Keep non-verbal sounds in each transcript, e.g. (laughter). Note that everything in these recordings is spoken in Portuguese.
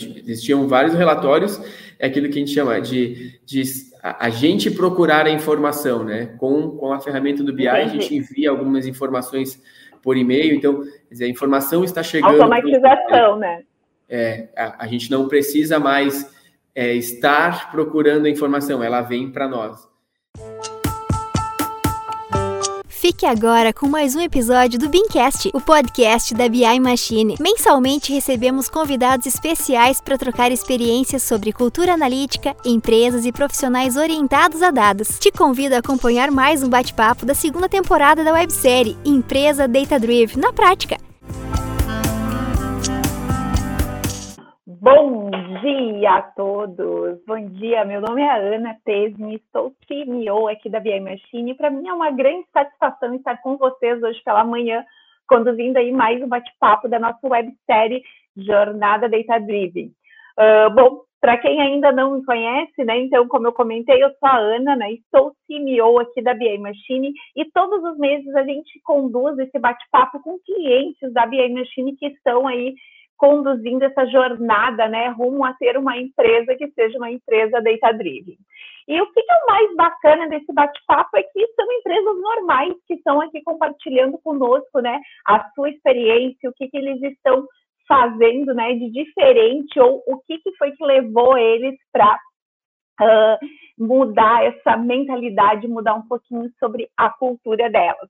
Existiam vários relatórios, é aquilo que a gente chama de, de a, gente procurar a informação, né? Com, com a ferramenta do BI, a gente envia algumas informações por e-mail, então, dizer, a informação está chegando. Automatização, pro, né? É, a, a, gente não precisa mais é, estar procurando a informação, ela vem para nós. Fique agora com mais um episódio do Beancast, o podcast da BI Machine. Mensalmente recebemos convidados especiais para trocar experiências sobre cultura analítica, empresas e profissionais orientados a dados. Te convido a acompanhar mais um bate-papo da segunda temporada da websérie Empresa Data Drive na prática. Bom dia a todos! Bom dia, meu nome é Ana Tesme, sou CEO aqui da BI Machine para mim é uma grande satisfação estar com vocês hoje pela manhã, conduzindo aí mais um bate-papo da nossa websérie Jornada Data Driven. Uh, bom, para quem ainda não me conhece, né, então, como eu comentei, eu sou a Ana, né, e sou CEO aqui da BI Machine e todos os meses a gente conduz esse bate-papo com clientes da BI Machine que estão aí conduzindo essa jornada, né, rumo a ser uma empresa que seja uma empresa data-driven. E o que é o mais bacana desse bate-papo é que são empresas normais que estão aqui compartilhando conosco, né, a sua experiência, o que, que eles estão fazendo, né, de diferente ou o que, que foi que levou eles para uh, mudar essa mentalidade, mudar um pouquinho sobre a cultura delas.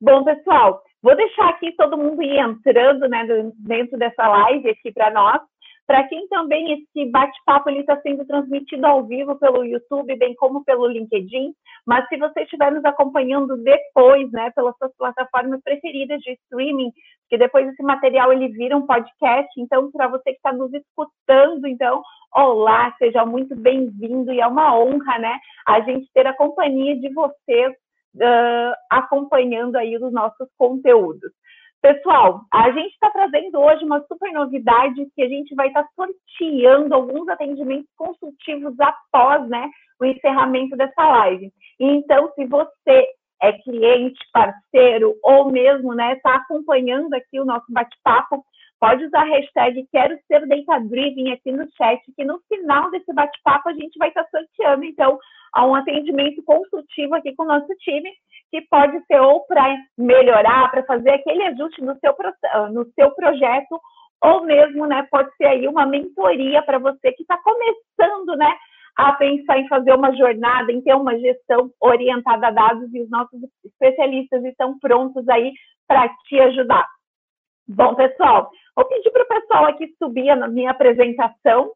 Bom, pessoal, Vou deixar aqui todo mundo ir entrando né, dentro dessa live aqui para nós. Para quem também esse bate-papo está sendo transmitido ao vivo pelo YouTube, bem como pelo LinkedIn. Mas se você estiver nos acompanhando depois, né, pelas suas plataformas preferidas de streaming, que depois esse material ele vira um podcast. Então, para você que está nos escutando, então, olá, seja muito bem-vindo e é uma honra, né, a gente ter a companhia de vocês uh, acompanhando aí os nossos conteúdos. Pessoal, a gente está trazendo hoje uma super novidade que a gente vai estar tá sorteando alguns atendimentos consultivos após né, o encerramento dessa live. Então, se você é cliente, parceiro ou mesmo está né, tá acompanhando aqui o nosso bate-papo, pode usar a hashtag Quero Ser Data Driven aqui no chat, que no final desse bate-papo a gente vai estar tá sorteando, então, a um atendimento consultivo aqui com o nosso time, que pode ser ou para melhorar, para fazer aquele ajuste no seu, no seu projeto, ou mesmo, né, pode ser aí uma mentoria para você que está começando, né, a pensar em fazer uma jornada, em ter uma gestão orientada a dados e os nossos especialistas estão prontos aí para te ajudar. Bom, pessoal, vou pedir para o pessoal aqui subir na minha apresentação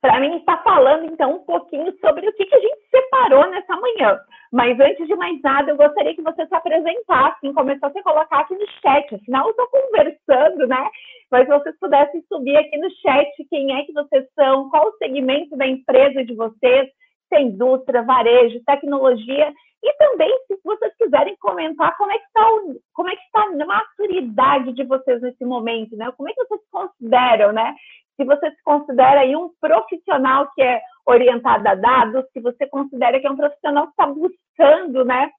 para mim estar falando então um pouquinho sobre o que, que a gente separou nessa manhã. Mas antes de mais nada, eu gostaria que você se apresentasse, começasse a colocar aqui no chat. Afinal, eu estou conversando, né? Mas vocês pudessem subir aqui no chat quem é que vocês são, qual o segmento da empresa de vocês, se indústria, varejo, tecnologia, e também, se vocês quiserem comentar como é que está como é que está a maturidade de vocês nesse momento, né? Como é que vocês consideram, né? se você se considera aí um profissional que é orientado a dados, se você considera que é um profissional que está buscando né,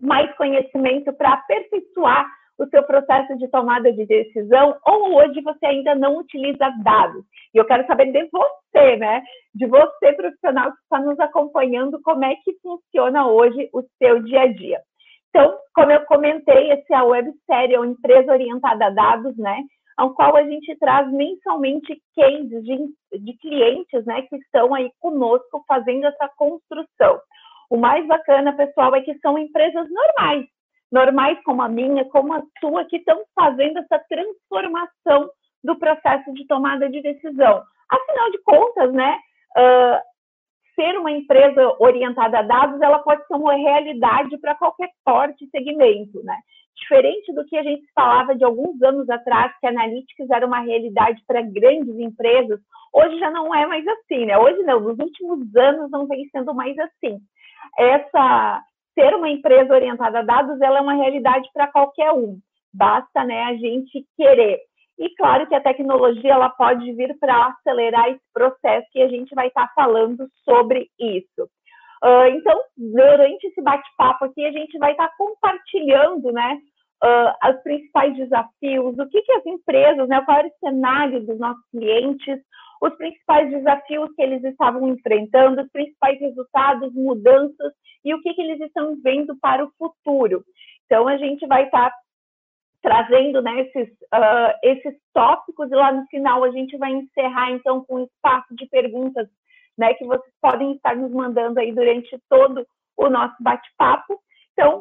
mais conhecimento para aperfeiçoar o seu processo de tomada de decisão, ou hoje você ainda não utiliza dados. E eu quero saber de você, né? De você, profissional que está nos acompanhando, como é que funciona hoje o seu dia a dia. Então, como eu comentei, esse é a websérie, é uma empresa orientada a dados, né? ao qual a gente traz mensalmente cases de, de clientes né, que estão aí conosco fazendo essa construção. O mais bacana, pessoal, é que são empresas normais, normais como a minha, como a sua, que estão fazendo essa transformação do processo de tomada de decisão. Afinal de contas, né, uh, ser uma empresa orientada a dados, ela pode ser uma realidade para qualquer porte e segmento, né? Diferente do que a gente falava de alguns anos atrás, que analytics era uma realidade para grandes empresas, hoje já não é mais assim, né? Hoje não, nos últimos anos não vem sendo mais assim. Essa ser uma empresa orientada a dados, ela é uma realidade para qualquer um. Basta, né, a gente querer. E claro que a tecnologia ela pode vir para acelerar esse processo e a gente vai estar tá falando sobre isso. Uh, então, durante esse bate-papo aqui, a gente vai estar tá compartilhando, né, uh, os principais desafios, o que, que as empresas, né, qual era o cenário dos nossos clientes, os principais desafios que eles estavam enfrentando, os principais resultados, mudanças e o que, que eles estão vendo para o futuro. Então, a gente vai estar tá trazendo né, esses, uh, esses tópicos e lá no final a gente vai encerrar, então, com um espaço de perguntas né, que vocês podem estar nos mandando aí durante todo o nosso bate-papo. Então,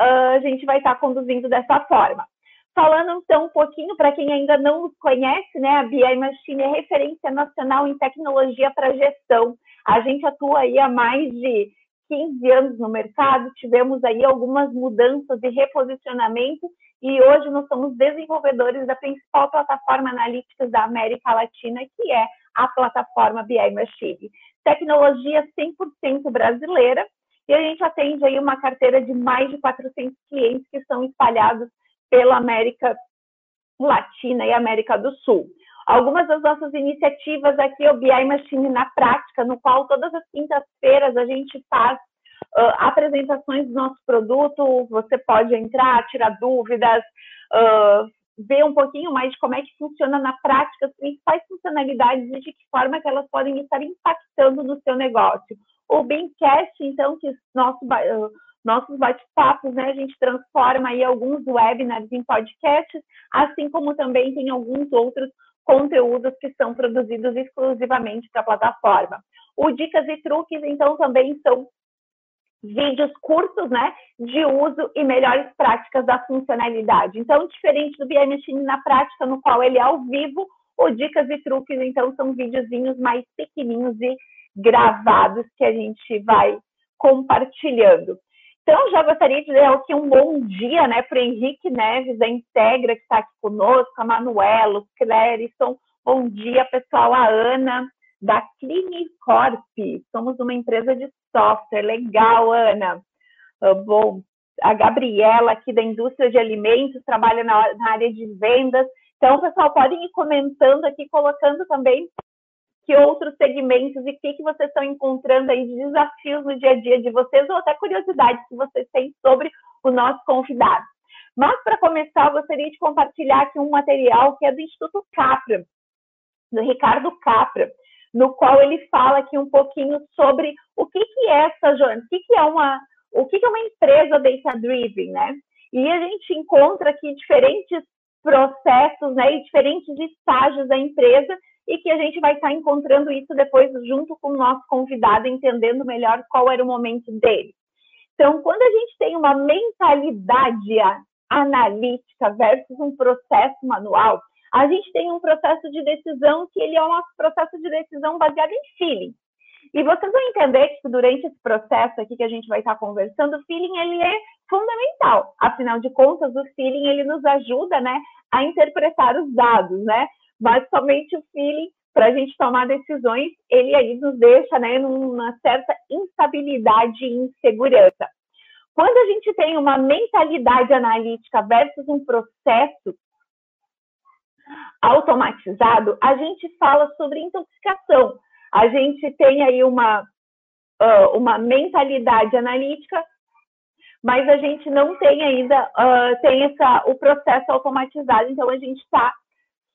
uh, a gente vai estar conduzindo dessa forma. Falando então um pouquinho para quem ainda não nos conhece, né, a BI Machine é referência nacional em tecnologia para gestão. A gente atua aí há mais de 15 anos no mercado, tivemos aí algumas mudanças de reposicionamento e hoje nós somos desenvolvedores da principal plataforma analítica da América Latina, que é a plataforma BI Machine. Tecnologia 100% brasileira e a gente atende aí uma carteira de mais de 400 clientes que são espalhados pela América Latina e América do Sul. Algumas das nossas iniciativas aqui, o BI Machine na prática, no qual todas as quintas-feiras a gente faz uh, apresentações do nosso produto, você pode entrar, tirar dúvidas, uh, ver um pouquinho mais de como é que funciona na prática as principais funcionalidades e de que forma que elas podem estar impactando no seu negócio. O Beamcast, então, que nosso, uh, nossos bate-papos, né? A gente transforma aí alguns webinars em podcasts, assim como também tem alguns outros conteúdos que são produzidos exclusivamente para a plataforma. O Dicas e Truques, então, também são vídeos curtos, né, de uso e melhores práticas da funcionalidade. Então, diferente do BI Machine na prática, no qual ele é ao vivo, o Dicas e Truques, então, são videozinhos mais pequenininhos e gravados que a gente vai compartilhando. Então, já gostaria de dar aqui um bom dia né, para o Henrique Neves, da Integra, que está aqui conosco, a Manuela, o Clérison. Bom dia, pessoal. A Ana, da Clinicorp. Somos uma empresa de software. Legal, Ana. Uh, bom, a Gabriela, aqui da indústria de alimentos, trabalha na área de vendas. Então, pessoal, podem ir comentando aqui, colocando também que outros segmentos e o que, que vocês estão encontrando aí de desafios no dia a dia de vocês ou até curiosidades que vocês têm sobre o nosso convidado. Mas, para começar, eu gostaria de compartilhar aqui um material que é do Instituto Capra, do Ricardo Capra, no qual ele fala aqui um pouquinho sobre o que, que é essa jornada, o que, que é uma, o que, que é uma empresa data-driven, né? E a gente encontra aqui diferentes processos, né, e diferentes estágios da empresa e que a gente vai estar encontrando isso depois junto com o nosso convidado, entendendo melhor qual era o momento dele. Então, quando a gente tem uma mentalidade analítica versus um processo manual, a gente tem um processo de decisão que ele é um processo de decisão baseado em feeling. E vocês vão entender que durante esse processo aqui que a gente vai estar conversando, o feeling ele é fundamental. Afinal de contas, o feeling ele nos ajuda, né, a interpretar os dados, né? Mas somente o feeling para a gente tomar decisões, ele aí nos deixa né, numa certa instabilidade e insegurança. Quando a gente tem uma mentalidade analítica versus um processo automatizado, a gente fala sobre intoxicação. A gente tem aí uma, uh, uma mentalidade analítica, mas a gente não tem ainda uh, tem essa, o processo automatizado, então a gente está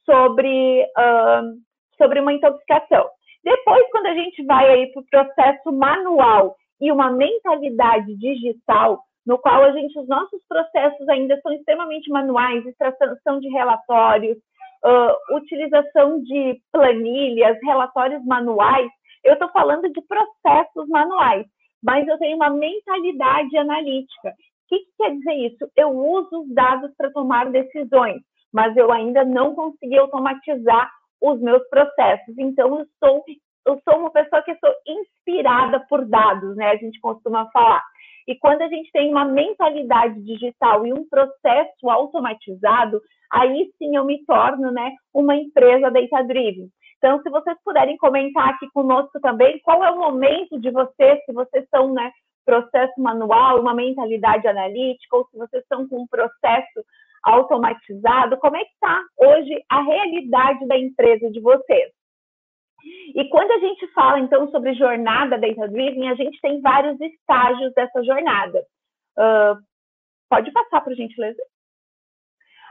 sobre, uh, sobre uma intoxicação. Depois, quando a gente vai aí para o processo manual e uma mentalidade digital, no qual a gente, os nossos processos ainda são extremamente manuais, extração de relatórios, uh, utilização de planilhas, relatórios manuais, eu estou falando de processos manuais, mas eu tenho uma mentalidade analítica. O que, que quer dizer isso? Eu uso os dados para tomar decisões mas eu ainda não consegui automatizar os meus processos. Então, eu sou, eu sou uma pessoa que sou inspirada por dados, né? A gente costuma falar. E quando a gente tem uma mentalidade digital e um processo automatizado, aí sim eu me torno, né, uma empresa data-driven. Então, se vocês puderem comentar aqui conosco também, qual é o momento de vocês, se vocês são, né, processo manual, uma mentalidade analítica, ou se vocês estão com um processo automatizado, como é que está hoje a realidade da empresa de vocês? E quando a gente fala, então, sobre jornada data driven, a gente tem vários estágios dessa jornada. Uh, pode passar, por gentileza?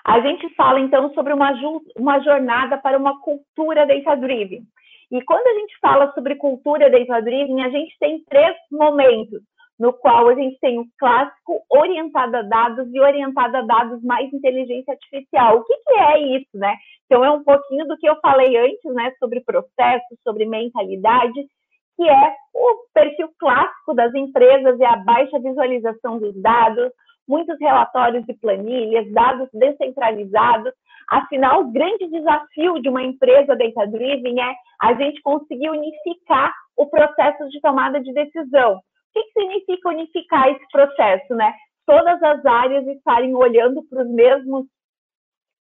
A gente fala, então, sobre uma, uma jornada para uma cultura data-driven. E quando a gente fala sobre cultura data-driven, a gente tem três momentos, no qual a gente tem o clássico orientado a dados e orientado a dados mais inteligência artificial. O que, que é isso, né? Então, é um pouquinho do que eu falei antes, né, sobre processos, sobre mentalidade, que é o perfil clássico das empresas e a baixa visualização dos dados, muitos relatórios e planilhas, dados descentralizados. Afinal, o grande desafio de uma empresa data-driven é a gente conseguir unificar o processo de tomada de decisão. Que, que significa unificar esse processo, né? Todas as áreas estarem olhando para os mesmos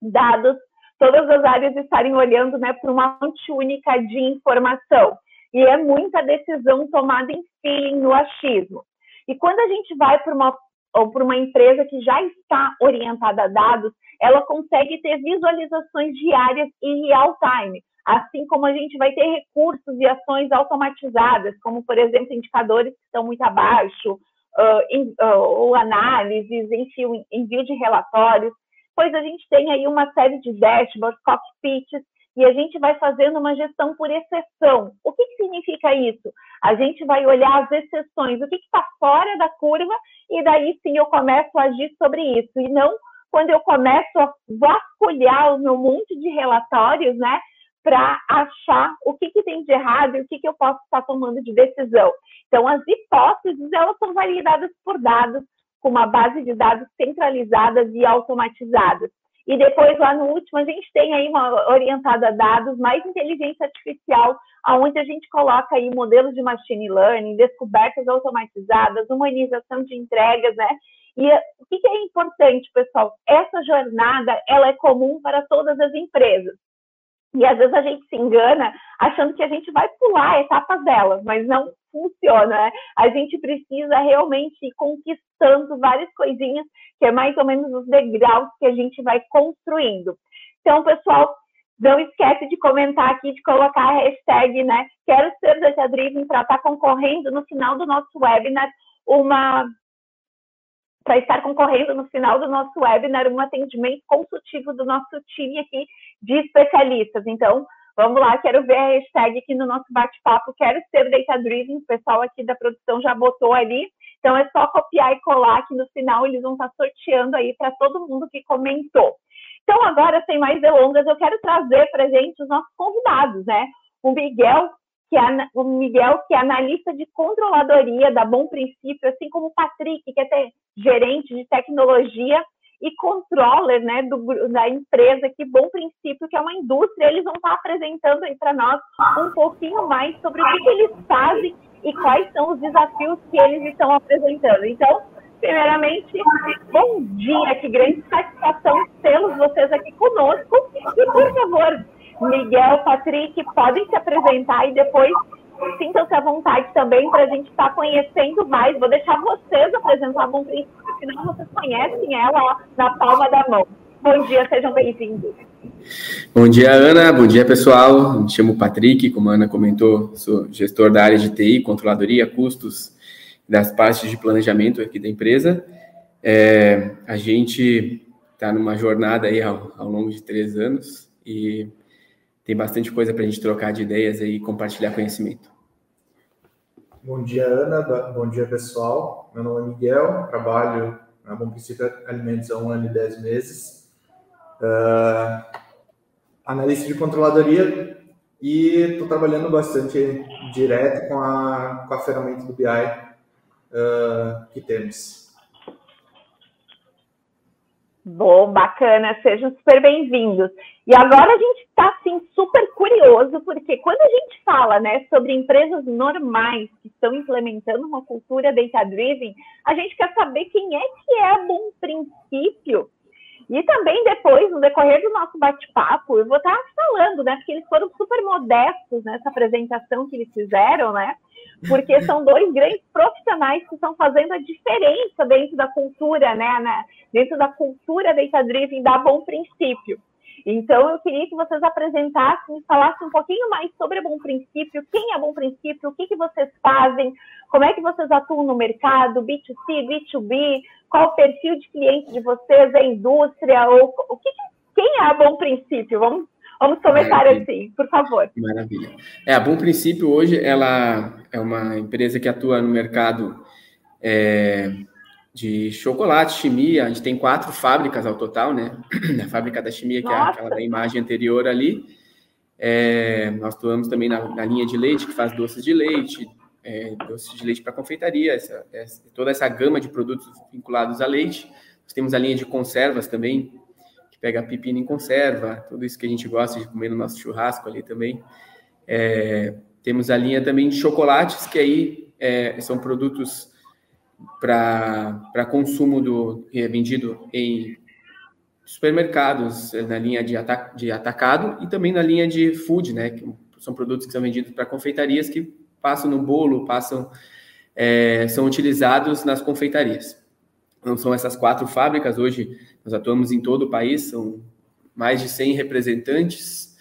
dados, todas as áreas estarem olhando né, para uma fonte única de informação. E é muita decisão tomada em feeling, no achismo. E quando a gente vai para uma ou para uma empresa que já está orientada a dados, ela consegue ter visualizações diárias em real time, assim como a gente vai ter recursos e ações automatizadas, como, por exemplo, indicadores que estão muito abaixo, uh, uh, ou análises, enfim, envio de relatórios, pois a gente tem aí uma série de dashboards, cockpits, e a gente vai fazendo uma gestão por exceção. O que, que significa isso? A gente vai olhar as exceções, o que está fora da curva, e daí sim eu começo a agir sobre isso, e não quando eu começo a vasculhar o meu monte de relatórios, né, para achar o que, que tem de errado e o que, que eu posso estar tomando de decisão. Então, as hipóteses, elas são validadas por dados, com uma base de dados centralizadas e automatizadas. E depois, lá no último, a gente tem aí uma orientada a dados, mais inteligência artificial, onde a gente coloca aí modelos de machine learning, descobertas automatizadas, humanização de entregas, né? E o que é importante, pessoal? Essa jornada, ela é comum para todas as empresas. E às vezes a gente se engana achando que a gente vai pular etapas delas, mas não funciona, né? A gente precisa realmente ir conquistando várias coisinhas, que é mais ou menos os degraus que a gente vai construindo. Então, pessoal, não esquece de comentar aqui, de colocar a hashtag, né? Quero ser data driven para estar tá concorrendo no final do nosso webinar uma para estar concorrendo no final do nosso webinar um atendimento consultivo do nosso time aqui de especialistas. Então, vamos lá, quero ver a hashtag aqui no nosso bate-papo, quero ser data driven, o pessoal aqui da produção já botou ali. Então, é só copiar e colar que no final eles vão estar sorteando aí para todo mundo que comentou. Então, agora, sem mais delongas, eu quero trazer para gente os nossos convidados, né? O Miguel que é o Miguel, que é analista de controladoria da Bom Princípio, assim como o Patrick, que é gerente de tecnologia e controller né, do, da empresa que Bom Princípio, que é uma indústria, eles vão estar apresentando aí para nós um pouquinho mais sobre o que, que eles fazem e quais são os desafios que eles estão apresentando. Então, primeiramente, bom dia, que grande satisfação tê-los vocês aqui conosco. E, por favor, Miguel, Patrick, podem se apresentar e depois sintam-se à vontade também para a gente estar tá conhecendo mais. Vou deixar vocês apresentar a Bom Princípio, afinal vocês conhecem ela na palma da mão. Bom dia, sejam bem-vindos. Bom dia, Ana. Bom dia, pessoal. Me chamo Patrick, como a Ana comentou, sou gestor da área de TI, controladoria, custos das partes de planejamento aqui da empresa. É, a gente está numa jornada aí ao, ao longo de três anos e tem bastante coisa para a gente trocar de ideias e compartilhar conhecimento. Bom dia, Ana. Bom dia, pessoal. Meu nome é Miguel, trabalho na Bom Princípio Alimentos há um ano e dez meses. Uh, analista de controladoria e estou trabalhando bastante direto com a, com a ferramenta do BI uh, ah, que temos. Bom, bacana, sejam super bem-vindos. E agora a gente está assim super curioso, porque quando a gente fala, né, sobre empresas normais que estão implementando uma cultura data-driven, a gente quer saber quem é que é bom princípio. E também depois, no decorrer do nosso bate-papo, eu vou estar falando, né, porque eles foram super modestos nessa apresentação que eles fizeram, né? porque são dois grandes profissionais que estão fazendo a diferença dentro da cultura, né, dentro da cultura data-driven da Bom Princípio. Então, eu queria que vocês apresentassem e falassem um pouquinho mais sobre a Bom Princípio, quem é Bom Princípio, o que, que vocês fazem, como é que vocês atuam no mercado, B2C, B2B, qual o perfil de cliente de vocês, a indústria, ou o que, quem é a Bom Princípio? Vamos, vamos começar Maravilha. assim, por favor. Maravilha. É, a Bom Princípio hoje, ela é uma empresa que atua no mercado é, de chocolate, chimia. A gente tem quatro fábricas ao total, né? (clears throat) A fábrica da chimia, que Nossa. é aquela da imagem anterior ali. É, nós atuamos também na, na, linha de leite, que faz doces de leite, é, doces de leite para confeitaria, essa, essa, toda essa gama de produtos vinculados a leite. Nós temos a linha de conservas também, que pega pepino em conserva, tudo isso que a gente gosta de comer no nosso churrasco ali também. É, temos a linha também de chocolates, que aí é, são produtos para consumo do é vendido em supermercados, na linha de, ata, de atacado e também na linha de food, né? Que são produtos que são vendidos para confeitarias que passam no bolo, passam, é, são utilizados nas confeitarias. Então, são essas quatro fábricas. Hoje, nós atuamos em todo o país, são mais de 100 representantes,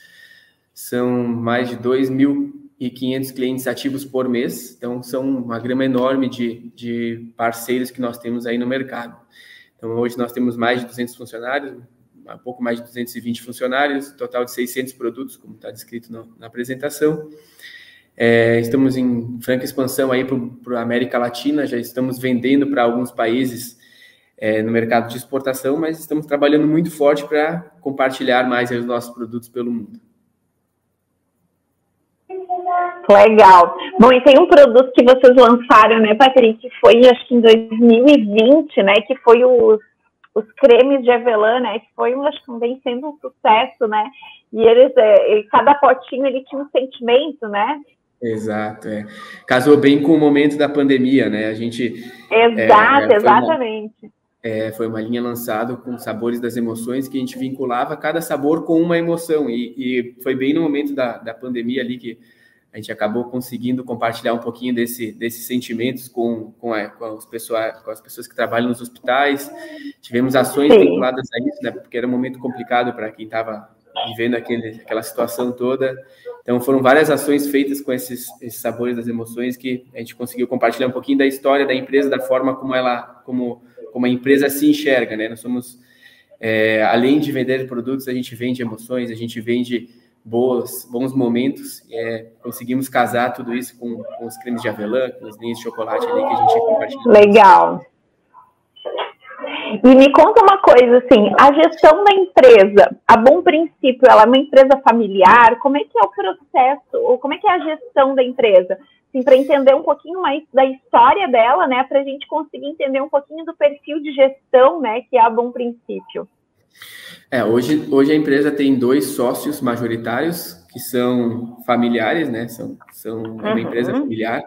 são mais de 2 mil e 500 clientes ativos por mês. Então, são uma grama enorme de, de parceiros que nós temos aí no mercado. Então, hoje nós temos mais de 200 funcionários, um pouco mais de 220 funcionários, total de 600 produtos, como está descrito no, na apresentação. É, estamos em franca expansão aí para a América Latina, já estamos vendendo para alguns países é, no mercado de exportação, mas estamos trabalhando muito forte para compartilhar mais os nossos produtos pelo mundo. Legal. Bom, e tem um produto que vocês lançaram, né, Patrick, que foi acho que em 2020, né, que foi os, os cremes de avelã, né, que foi, acho que vem sendo um sucesso, né, e eles, é, cada potinho ele tinha um sentimento, né, Exato, é. Casou bem com o momento da pandemia, né? A gente. Exato, é, é, exatamente. Uma, é, foi uma linha lançada com sabores das emoções que a gente vinculava cada sabor com uma emoção. E, e foi bem no momento da, da pandemia ali que a gente acabou conseguindo compartilhar um pouquinho desse, desses sentimentos com, com, a, com, as pessoas, com as pessoas que trabalham nos hospitais. Tivemos ações Sim. vinculadas a isso, né, porque era um momento complicado para quem estava vivendo aquele, aquela situação toda. Então, foram várias ações feitas com esses, esses, sabores das emoções que a gente conseguiu compartilhar um pouquinho da história da empresa, da forma como ela, como, como a empresa se enxerga, né? Nós somos, é, além de vender produtos, a gente vende emoções, a gente vende boas, bons momentos. É, conseguimos casar tudo isso com, com, os cremes de avelã, com os linhos de chocolate ali que a gente compartilha. Legal. E me conta uma coisa, assim, a gestão da empresa, a bom princípio, ela é uma empresa familiar, como é que é o processo, ou como é que é a gestão da empresa? Assim, para entender um pouquinho mais da história dela, né, para a gente conseguir entender um pouquinho do perfil de gestão, né, que é a bom princípio. É, hoje, hoje a empresa tem dois sócios majoritários que são familiares, né? São, são uma uhum. empresa familiar.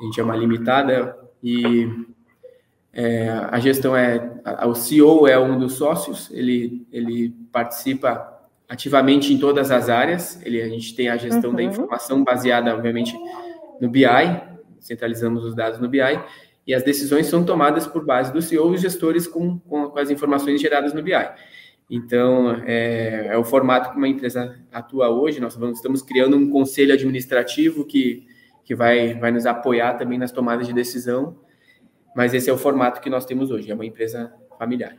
A gente é uma limitada e é, a gestão é o CEO é um dos sócios. Ele ele participa ativamente em todas as áreas. Ele a gente tem a gestão uhum. da informação baseada, obviamente, no BI. Centralizamos os dados no BI e as decisões são tomadas por base do CEO e os gestores com, com, as informações geradas no BI. Então, é, é, o formato que uma empresa atua hoje. Nós estamos criando um conselho administrativo que, que vai, vai nos apoiar também nas tomadas de decisão, mas esse é o formato que nós temos hoje, é uma empresa familiar.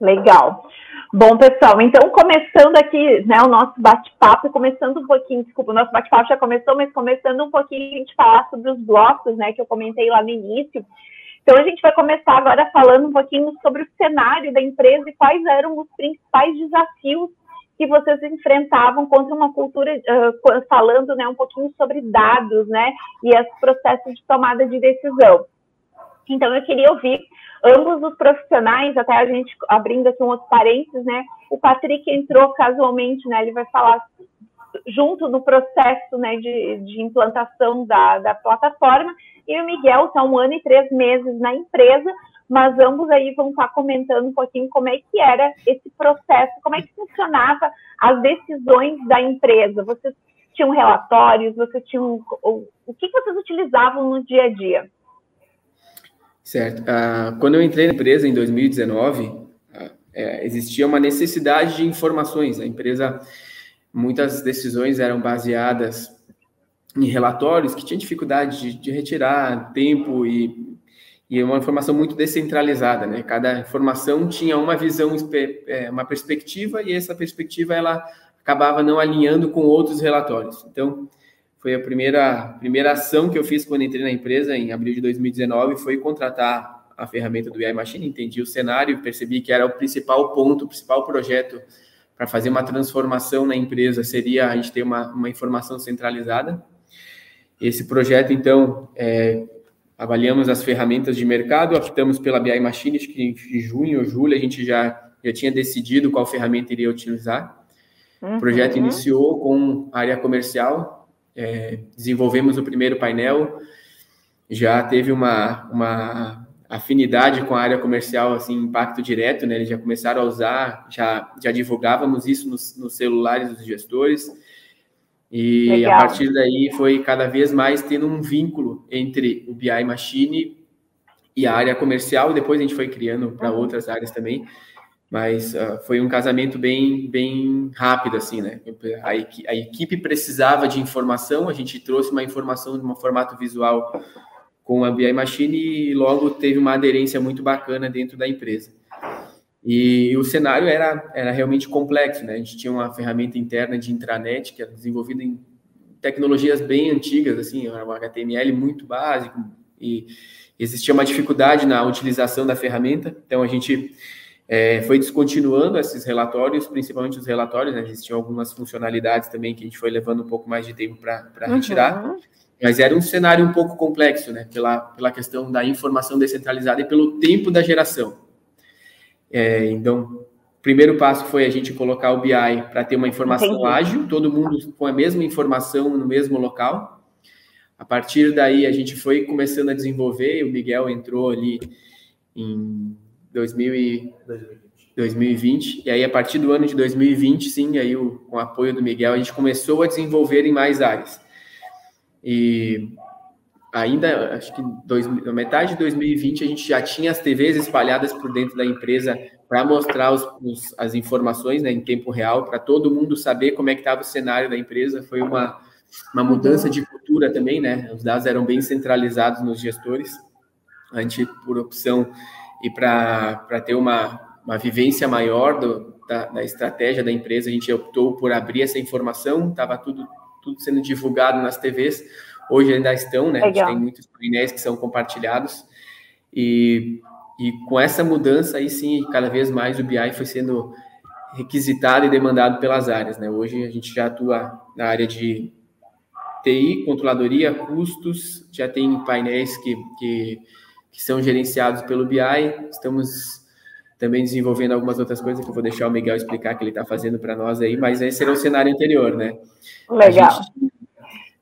Legal. Bom, pessoal, então começando aqui, né, o nosso bate-papo, começando um pouquinho, desculpa, o nosso bate-papo já começou, mas começando um pouquinho a gente falar sobre os blocos, né, que eu comentei lá no início. Então, a gente vai começar agora falando um pouquinho sobre o cenário da empresa e quais eram os principais desafios que vocês enfrentavam contra uma cultura, uh, falando né, um pouquinho sobre dados, né, e os processos de tomada de decisão. Então, eu queria ouvir ambos os profissionais, até a gente abrindo aqui um outro parênteses, né, o Patrick entrou casualmente, né, ele vai falar junto no processo, né, de, de implantação da, da plataforma, e o Miguel está um ano e três meses na empresa, mas ambos aí vão estar comentando um pouquinho como é que era esse processo, como é que funcionava as decisões da empresa. Vocês tinham relatórios, vocês tinham o, o que vocês utilizavam no dia a dia? Certo. Uh, quando eu entrei na empresa em 2019, uh, é, existia uma necessidade de informações. A empresa, muitas decisões eram baseadas em relatórios que tinham dificuldade de, de retirar tempo e, e uma informação muito descentralizada, né? Cada informação tinha uma visão, é, uma perspectiva e essa perspectiva ela acabava não alinhando com outros relatórios. Então, foi a primeira, primeira ação que eu fiz quando entrei na empresa, em abril de 2019, foi contratar a ferramenta do BI Machine, entendi o cenário, percebi que era o principal ponto, o principal projeto para fazer uma transformação na empresa seria a gente ter uma, uma informação centralizada. Esse projeto, então, é, avaliamos as ferramentas de mercado, optamos pela BI Machine, acho que em junho ou julho a gente já, já tinha decidido qual ferramenta iria utilizar. Uhum. O projeto iniciou com a área comercial, é, desenvolvemos o primeiro painel, já teve uma, uma afinidade com a área comercial, assim, impacto direto, né? Eles já começaram a usar, já, já divulgávamos isso nos, nos celulares dos gestores. E Legal. a partir daí foi cada vez mais tendo um vínculo entre o BI Machine e a área comercial. Depois a gente foi criando para uhum. outras áreas também mas uh, foi um casamento bem bem rápido assim né? A, a, equipe precisava de informação a gente trouxe uma informação de um formato visual com a BI Machine e logo teve uma aderência muito bacana dentro da empresa. E o cenário era era realmente complexo né? A gente tinha uma ferramenta interna de intranet que era desenvolvida em tecnologias bem antigas assim um HTML muito básico e existia uma dificuldade na utilização da ferramenta. Então a gente é, foi descontinuando esses relatórios, principalmente os relatórios, né? existiam algumas funcionalidades também que a gente foi levando um pouco mais de tempo para retirar, uhum. mas era um cenário um pouco complexo, né? pela, pela questão da informação descentralizada e pelo tempo da geração. É, então, o primeiro passo foi a gente colocar o BI para ter uma informação Entendi. ágil, todo mundo com a mesma informação no mesmo local. A partir daí, a gente foi começando a desenvolver, o Miguel entrou ali em 2000 2020. E aí, a partir do ano de 2020, sim, aí o, com o apoio do Miguel, a gente começou a desenvolver em mais áreas. E ainda, acho que dois, metade de 2020, a gente já tinha as TVs espalhadas por dentro da empresa para mostrar os, os, as informações né, em tempo real, para todo mundo saber como é que estava o cenário da empresa. Foi uma, uma mudança de cultura também, né? Os dados eram bem centralizados nos gestores. A gente, por opção, e para ter uma, uma vivência maior do, da, da, estratégia da empresa, a gente optou por abrir essa informação, estava tudo, tudo sendo divulgado nas TVs, hoje ainda estão, né? A gente tem muitos painéis que são compartilhados, e, e com essa mudança aí sim, cada vez mais o BI foi sendo requisitado e demandado pelas áreas, né? Hoje a gente já atua na área de TI, controladoria, custos, já tem painéis que, que que são gerenciados pelo BI. Estamos também desenvolvendo algumas outras coisas que eu vou deixar o Miguel explicar que ele está fazendo para nós aí, mas esse era o cenário anterior, né? Legal. Gente,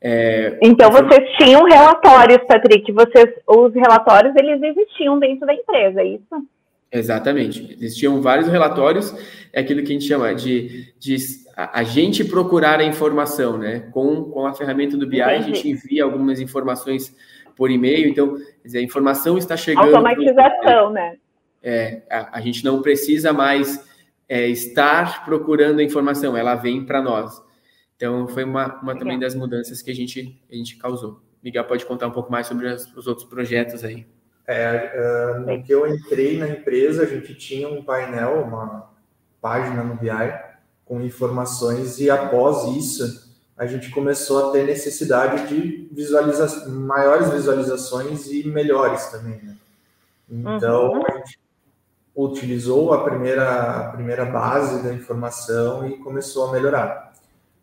é, então vocês tinham relatórios, Patrick, vocês, os relatórios eles existiam dentro da empresa, é isso? Exatamente. Existiam vários relatórios, é aquilo que a gente chama de, de a, gente procurar a informação, né? Com, com a ferramenta do BI, Entendi. a gente envia algumas informações por e-mail. Então, dizer, a informação está chegando. Automatização, né? É, a, a, gente não precisa mais é, estar procurando a informação, ela vem para nós. Então, foi uma, uma também das mudanças que a gente, a gente causou. Miguel pode contar um pouco mais sobre as, os outros projetos aí. É, uh, no que eu entrei na empresa, a gente tinha um painel, uma página no BI com informações e após isso a gente começou a ter necessidade de visualiza maiores visualizações e melhores também. Né? Então, uhum. a gente utilizou a primeira, a primeira base da informação e começou a melhorar.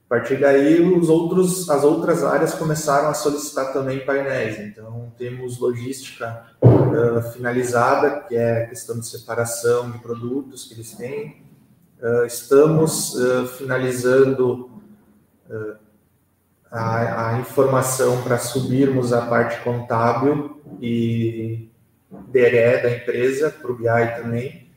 A partir daí, os outros, as outras áreas começaram a solicitar também painéis. Então, temos logística uh, finalizada, que é a questão de separação de produtos que eles têm. Uh, estamos uh, finalizando a, a informação para subirmos a parte contábil e DRE da empresa, para o BI também.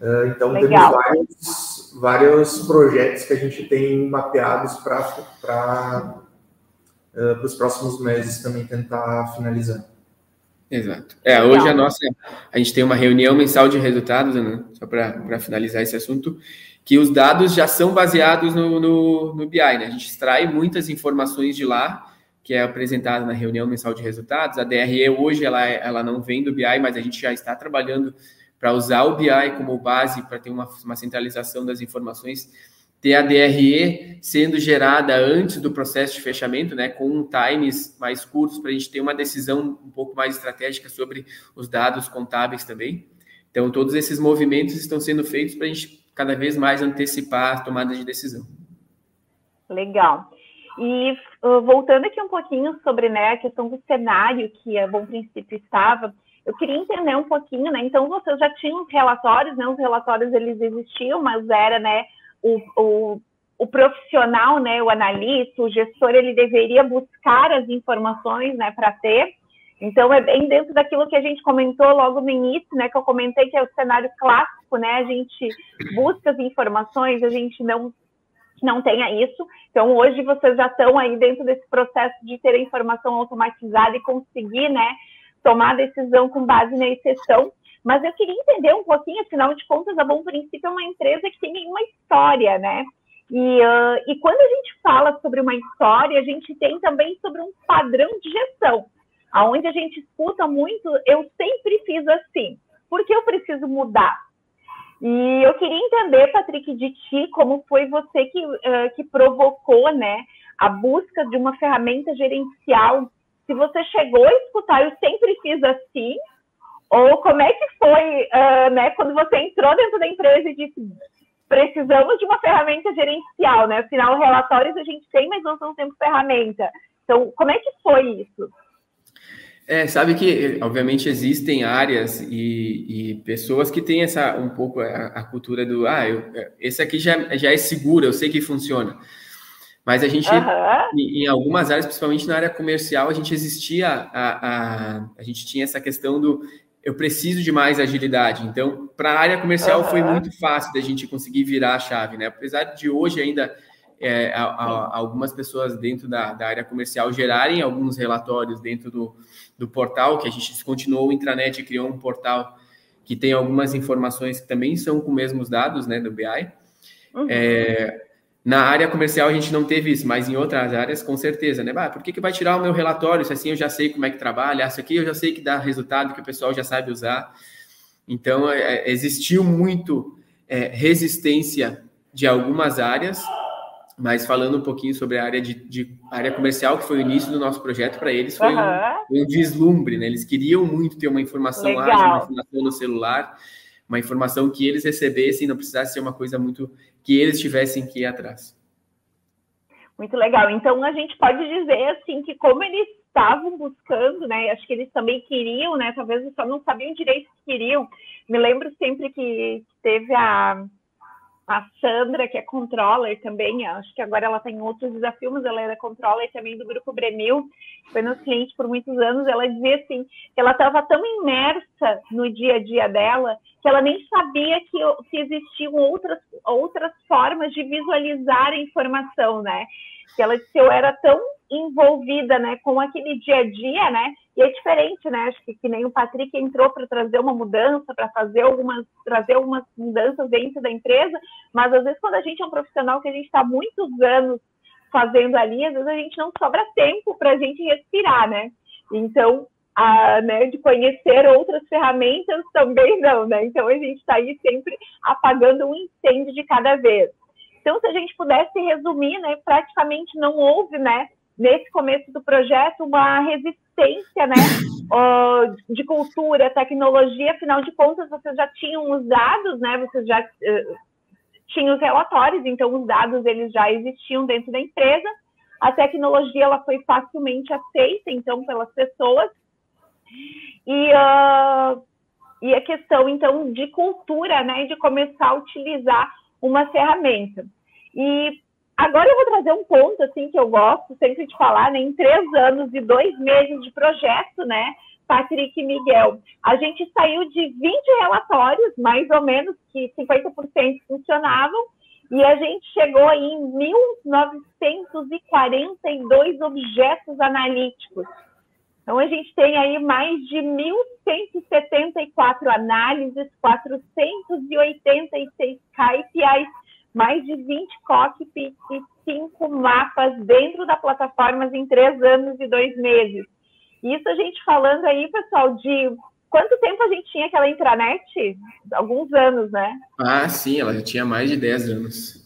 Uh, então, Legal. temos vários, vários projetos que a gente tem mapeados para uh, os próximos meses também tentar finalizar. Exato. É, hoje a nossa, a gente tem uma reunião mensal de resultados, né? só para finalizar esse assunto, que os dados já são baseados no, no, no BI, né? A gente extrai muitas informações de lá, que é apresentada na reunião mensal de resultados. A DRE hoje ela, ela não vem do BI, mas a gente já está trabalhando para usar o BI como base para ter uma, uma centralização das informações ter a DRE sendo gerada antes do processo de fechamento, né, com times mais curtos para a gente ter uma decisão um pouco mais estratégica sobre os dados contábeis também. Então, todos esses movimentos estão sendo feitos para a gente cada vez mais antecipar a tomada de decisão. Legal. E uh, voltando aqui um pouquinho sobre né, a questão do cenário que a Bom Princípio estava, eu queria entender um pouquinho, né? Então, vocês já tinham os relatórios, né? Os relatórios eles existiam, mas era, né? o, o, o profissional, né, o analista, o gestor, ele deveria buscar as informações, né, para ter. Então, é bem dentro daquilo que a gente comentou logo no início, né, que eu comentei que é o cenário clássico, né, a gente busca as informações, a gente não não tenha isso. Então, hoje vocês já estão aí dentro desse processo de ter a informação automatizada e conseguir, né, tomar decisão com base na exceção. Mas eu queria entender um pouquinho, afinal de contas, a Bom Princípio é uma empresa que tem uma história, né? E, uh, e quando a gente fala sobre uma história, a gente tem também sobre um padrão de gestão, aonde a gente escuta muito, eu sempre fiz assim, por que eu preciso mudar? E eu queria entender, Patrick, de ti, como foi você que, uh, que provocou, né, a busca de uma ferramenta gerencial. Se você chegou a escutar, eu sempre fiz assim, ou como é que foi, uh, né, quando você entrou dentro da empresa e disse, precisamos de uma ferramenta gerencial, né? Afinal, relatórios a gente tem, mas não são sempre ferramenta. Então, como é que foi isso? É, sabe que, obviamente, existem áreas e, e, pessoas que têm essa um pouco a, a cultura do ah, eu, esse aqui já, já é seguro, eu sei que funciona. Mas a gente, uhum. em, em, algumas áreas, principalmente na área comercial, a gente existia, a, a, a gente tinha essa questão do eu preciso de mais agilidade. Então, para a área comercial uhum. foi muito fácil da gente conseguir virar a chave, né? Apesar de hoje ainda é, a, a, algumas pessoas dentro da, da, área comercial gerarem alguns relatórios dentro do, do portal, que a gente descontinuou o intranet e criou um portal que tem algumas informações que também são com os mesmos dados, né, do BI. Uhum. É, na área comercial a gente não teve isso, mas em outras áreas com certeza, né? Bah, por que, que vai tirar o meu relatório? Se assim eu já sei como é que trabalha, isso aqui eu já sei que dá resultado, que o pessoal já sabe usar. Então, é, é, existiu muito é, resistência de algumas áreas, mas falando um pouquinho sobre a área de, de área comercial, que foi o início do nosso projeto para eles, foi, uhum. um, um, deslumbre, né? Eles queriam muito ter uma informação Legal. ágil, uma informação no celular, uma informação que eles recebessem, não precisasse ser uma coisa muito que eles tivessem que ir atrás. Muito legal. Então a gente pode dizer assim que como eles estavam buscando, né? Acho que eles também queriam, né? Talvez só não sabiam direito que queriam. Me lembro sempre que teve a a Sandra, que é controller também, acho que agora ela tem outros desafios, mas ela era controller também do Grupo Bremil, foi nosso cliente por muitos anos, ela dizia assim, que ela estava tão imersa no dia a dia dela, que ela nem sabia que, que existiam outras, outras formas de visualizar a informação, né? Que ela disse, eu era tão envolvida, né, com aquele dia a dia, né, e é diferente, né? Acho que, que nem o Patrick entrou para trazer uma mudança, para fazer algumas, trazer algumas mudanças dentro da empresa, mas às vezes quando a gente é um profissional que a gente está muitos anos fazendo ali, às vezes a gente não sobra tempo para a gente respirar, né? Então, a, né, de conhecer outras ferramentas também não, né? Então a gente está aí sempre apagando um incêndio de cada vez. Então, se a gente pudesse resumir, né, praticamente não houve, né, nesse começo do projeto, uma resistência né, uh, de cultura, tecnologia, afinal de contas, vocês já tinham os dados, né, vocês já uh, tinham os relatórios, então os dados eles já existiam dentro da empresa, a tecnologia ela foi facilmente aceita, então, pelas pessoas, e, uh, e a questão, então, de cultura, né, de começar a utilizar uma ferramenta. E Agora eu vou trazer um ponto assim que eu gosto sempre de falar, né? Em três anos e dois meses de projeto, né? Patrick e Miguel, a gente saiu de 20 relatórios, mais ou menos, que 50% funcionavam, e a gente chegou em 1.942 objetos analíticos. Então, a gente tem aí mais de 1.174 análises, 486 KPIs, mais de 20 cockpits e 5 mapas dentro da plataforma em três anos e dois meses. Isso a gente falando aí, pessoal, de quanto tempo a gente tinha aquela intranet? Alguns anos, né? Ah, sim, ela já tinha mais de 10 anos.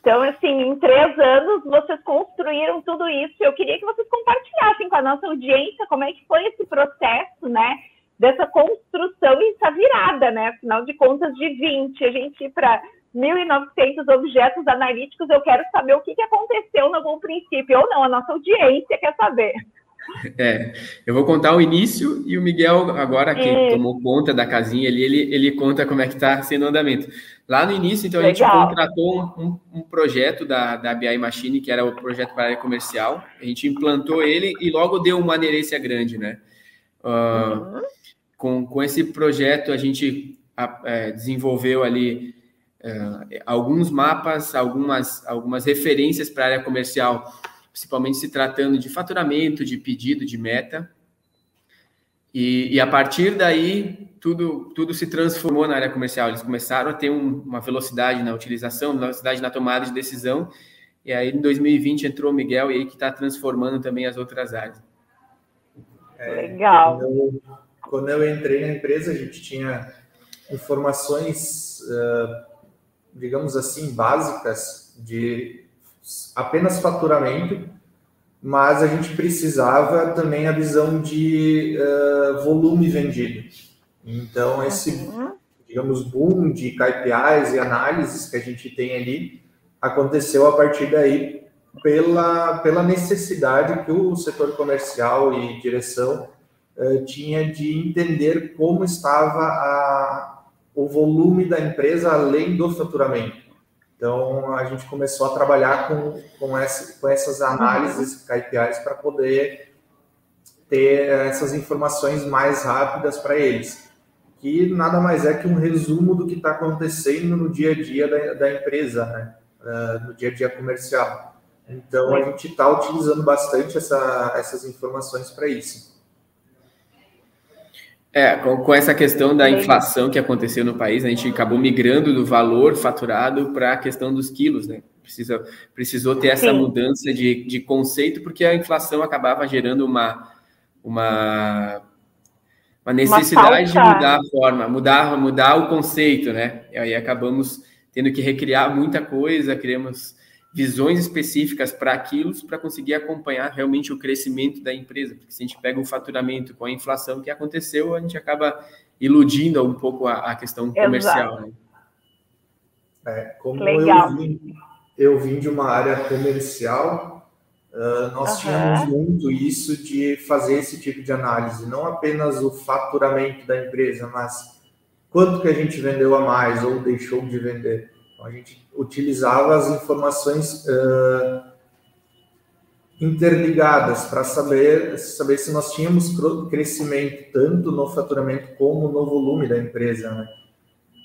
Então, assim, em três anos, vocês construíram tudo isso. Eu queria que vocês compartilhassem com a nossa audiência como é que foi esse processo, né? Dessa construção e essa virada, né? Afinal de contas, de 20, a gente ir para 1.900 objetos analíticos, eu quero saber o que, que aconteceu no bom princípio, ou não, a nossa audiência quer saber. (laughs) É, eu vou contar o início e o Miguel, agora que é. tomou conta da casinha ali, ele, ele conta como é que está sendo o andamento. Lá no início, então, Legal. a gente contratou um, um, um, projeto da, da BI Machine, que era o projeto para a área comercial. A gente implantou ele e logo deu uma aderência grande, né? Uh, uhum. com, com esse projeto, a gente é, desenvolveu ali uh, alguns mapas, algumas, algumas referências para a área comercial principalmente se tratando de faturamento, de pedido, de meta. E, e, a partir daí, tudo, tudo se transformou na área comercial. Eles começaram a ter um, uma velocidade na utilização, velocidade na tomada de decisão. E aí, em 2020, entrou o Miguel e aí que está transformando também as outras áreas. É, Legal. Quando eu, quando eu, entrei na empresa, a gente tinha informações, uh, digamos assim, básicas de apenas faturamento, mas a gente precisava também a visão de uh, volume vendido. Então, esse, digamos, boom de KPIs e análises que a gente tem ali aconteceu a partir daí pela, pela necessidade que o setor comercial e direção uh, tinha de entender como estava a, o volume da empresa além do faturamento. Então, a gente começou a trabalhar com, com, com essas análises KPIs para poder ter essas informações mais rápidas para eles, que nada mais é que um resumo do que está acontecendo no dia a dia da, da empresa, né? Uh, no dia a dia comercial. Então, a gente está utilizando bastante essa, essas informações para isso. É, com, com, essa questão da inflação que aconteceu no país, a gente acabou migrando do valor faturado para a questão dos quilos, né? Precisa, precisou ter essa Sim. mudança de, de conceito, porque a inflação acabava gerando uma, uma, uma necessidade uma de mudar a forma, mudar, mudar o conceito, né? E aí acabamos tendo que recriar muita coisa, criamos visões específicas para aquilo para conseguir acompanhar realmente o crescimento da empresa. Porque se a gente pega o faturamento com a inflação que aconteceu, a gente acaba iludindo um pouco a, a questão comercial. Né? É, como Legal. Eu, vim, eu vim de uma área comercial, uh, nós uhum. tínhamos muito isso de fazer esse tipo de análise, não apenas o faturamento da empresa, mas quanto que a gente vendeu a mais ou deixou de vender. Então, a gente utilizava as informações uh, interligadas para saber, saber se nós tínhamos crescimento tanto no faturamento como no volume da empresa. Né?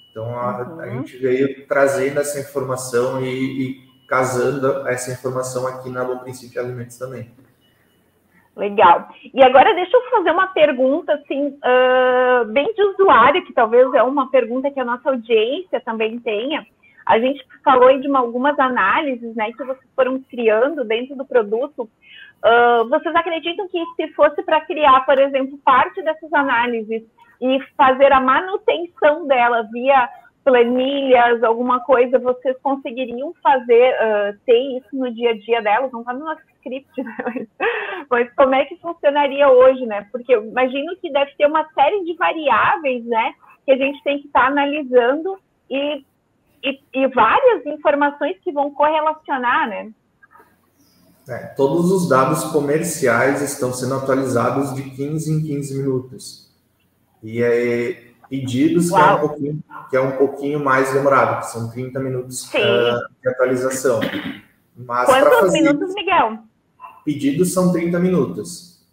Então, a, uhum. a, gente veio trazendo essa informação e, e, casando essa informação aqui na Bom Princípio Alimentos também. Legal. E agora deixa eu fazer uma pergunta, assim, uh, bem de usuário, que talvez é uma pergunta que a nossa audiência também tenha. A gente falou de uma, algumas análises né, que vocês foram criando dentro do produto. Uh, vocês acreditam que se fosse para criar, por exemplo, parte dessas análises e fazer a manutenção dela via planilhas, alguma coisa, vocês conseguiriam fazer, uh, ter isso no dia a dia delas? Não está no nosso script, (laughs) né? Mas, mas, como é que funcionaria hoje, né? Porque eu imagino que deve ter uma série de variáveis, né? Que a gente tem que estar tá analisando e e, e várias informações que vão correlacionar, né? É, todos os dados comerciais estão sendo atualizados de 15 em 15 minutos. E é pedidos que é, um pouquinho, que é um pouquinho mais demorado, que são 30 minutos uh, de atualização. Mas Quantos minutos, Miguel? Pedidos são 30 minutos.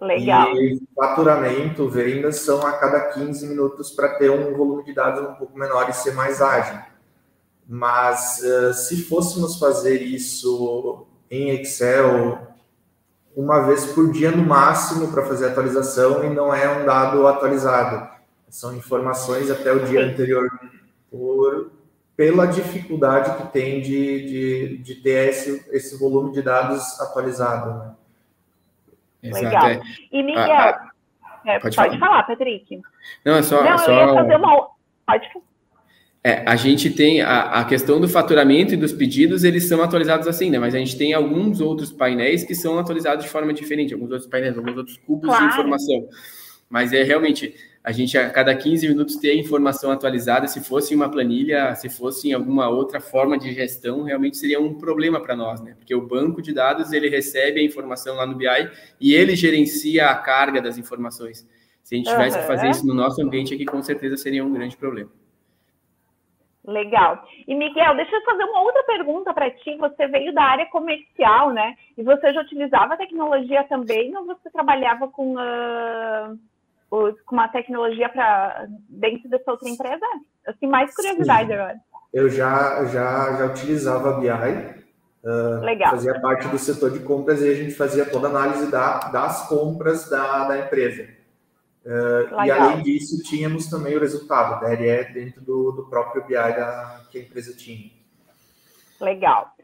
Legal. E faturamento, vendas são a cada 15 minutos para ter um volume de dados um pouco menor e ser mais ágil. Mas uh, se fôssemos fazer isso em Excel, uma vez por dia no máximo para fazer atualização e não é um dado atualizado. São informações até o dia anterior por, pela dificuldade que tem de, de, de ter esse, esse volume de dados atualizado. Né? Legal. É. E Miguel, ah, ah, é, pode, pode falar. falar. Patrick. Não, é só. Não, é só... eu ia fazer uma. Pode falar. É, a gente tem a, a, questão do faturamento e dos pedidos, eles são atualizados assim, né? Mas a gente tem alguns outros painéis que são atualizados de forma diferente, alguns outros painéis, alguns outros cubos claro. de informação. Mas é realmente, a gente a cada 15 minutos ter a informação atualizada, se fosse uma planilha, se fosse em alguma outra forma de gestão, realmente seria um problema para nós, né? Porque o banco de dados, ele recebe a informação lá no BI e ele gerencia a carga das informações. Se a gente tivesse uhum. que fazer isso no nosso ambiente aqui, com certeza seria um grande problema. Legal. E Miguel, deixa eu fazer uma outra pergunta para ti. Você veio da área comercial, né? E você já utilizava tecnologia também ou você trabalhava com, uh, com uma tecnologia para dentro dessa outra empresa? Assim, mais curiosidade Sim. agora. Eu já, já, já utilizava a BI. Uh, Legal. Fazia parte do setor de compras e a gente fazia toda a análise da, das compras da, da empresa. Uh, e além disso, tínhamos também o resultado da RE dentro do, do próprio BI da, que a empresa tinha. Legal.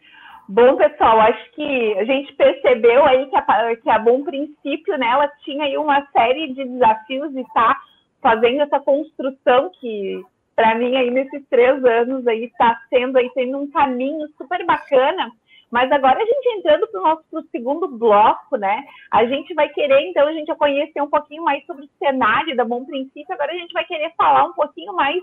Bom, pessoal, acho que a gente percebeu aí que a, que a Bom Princípio, né, ela tinha aí uma série de desafios e está fazendo essa construção que, para mim, aí nesses três anos aí está sendo aí tendo um caminho super bacana mas agora a gente entrando para o nosso pro segundo bloco, né? A gente vai querer, então, a gente conhecer um pouquinho mais sobre o cenário da Bom Princípio. Agora a gente vai querer falar um pouquinho mais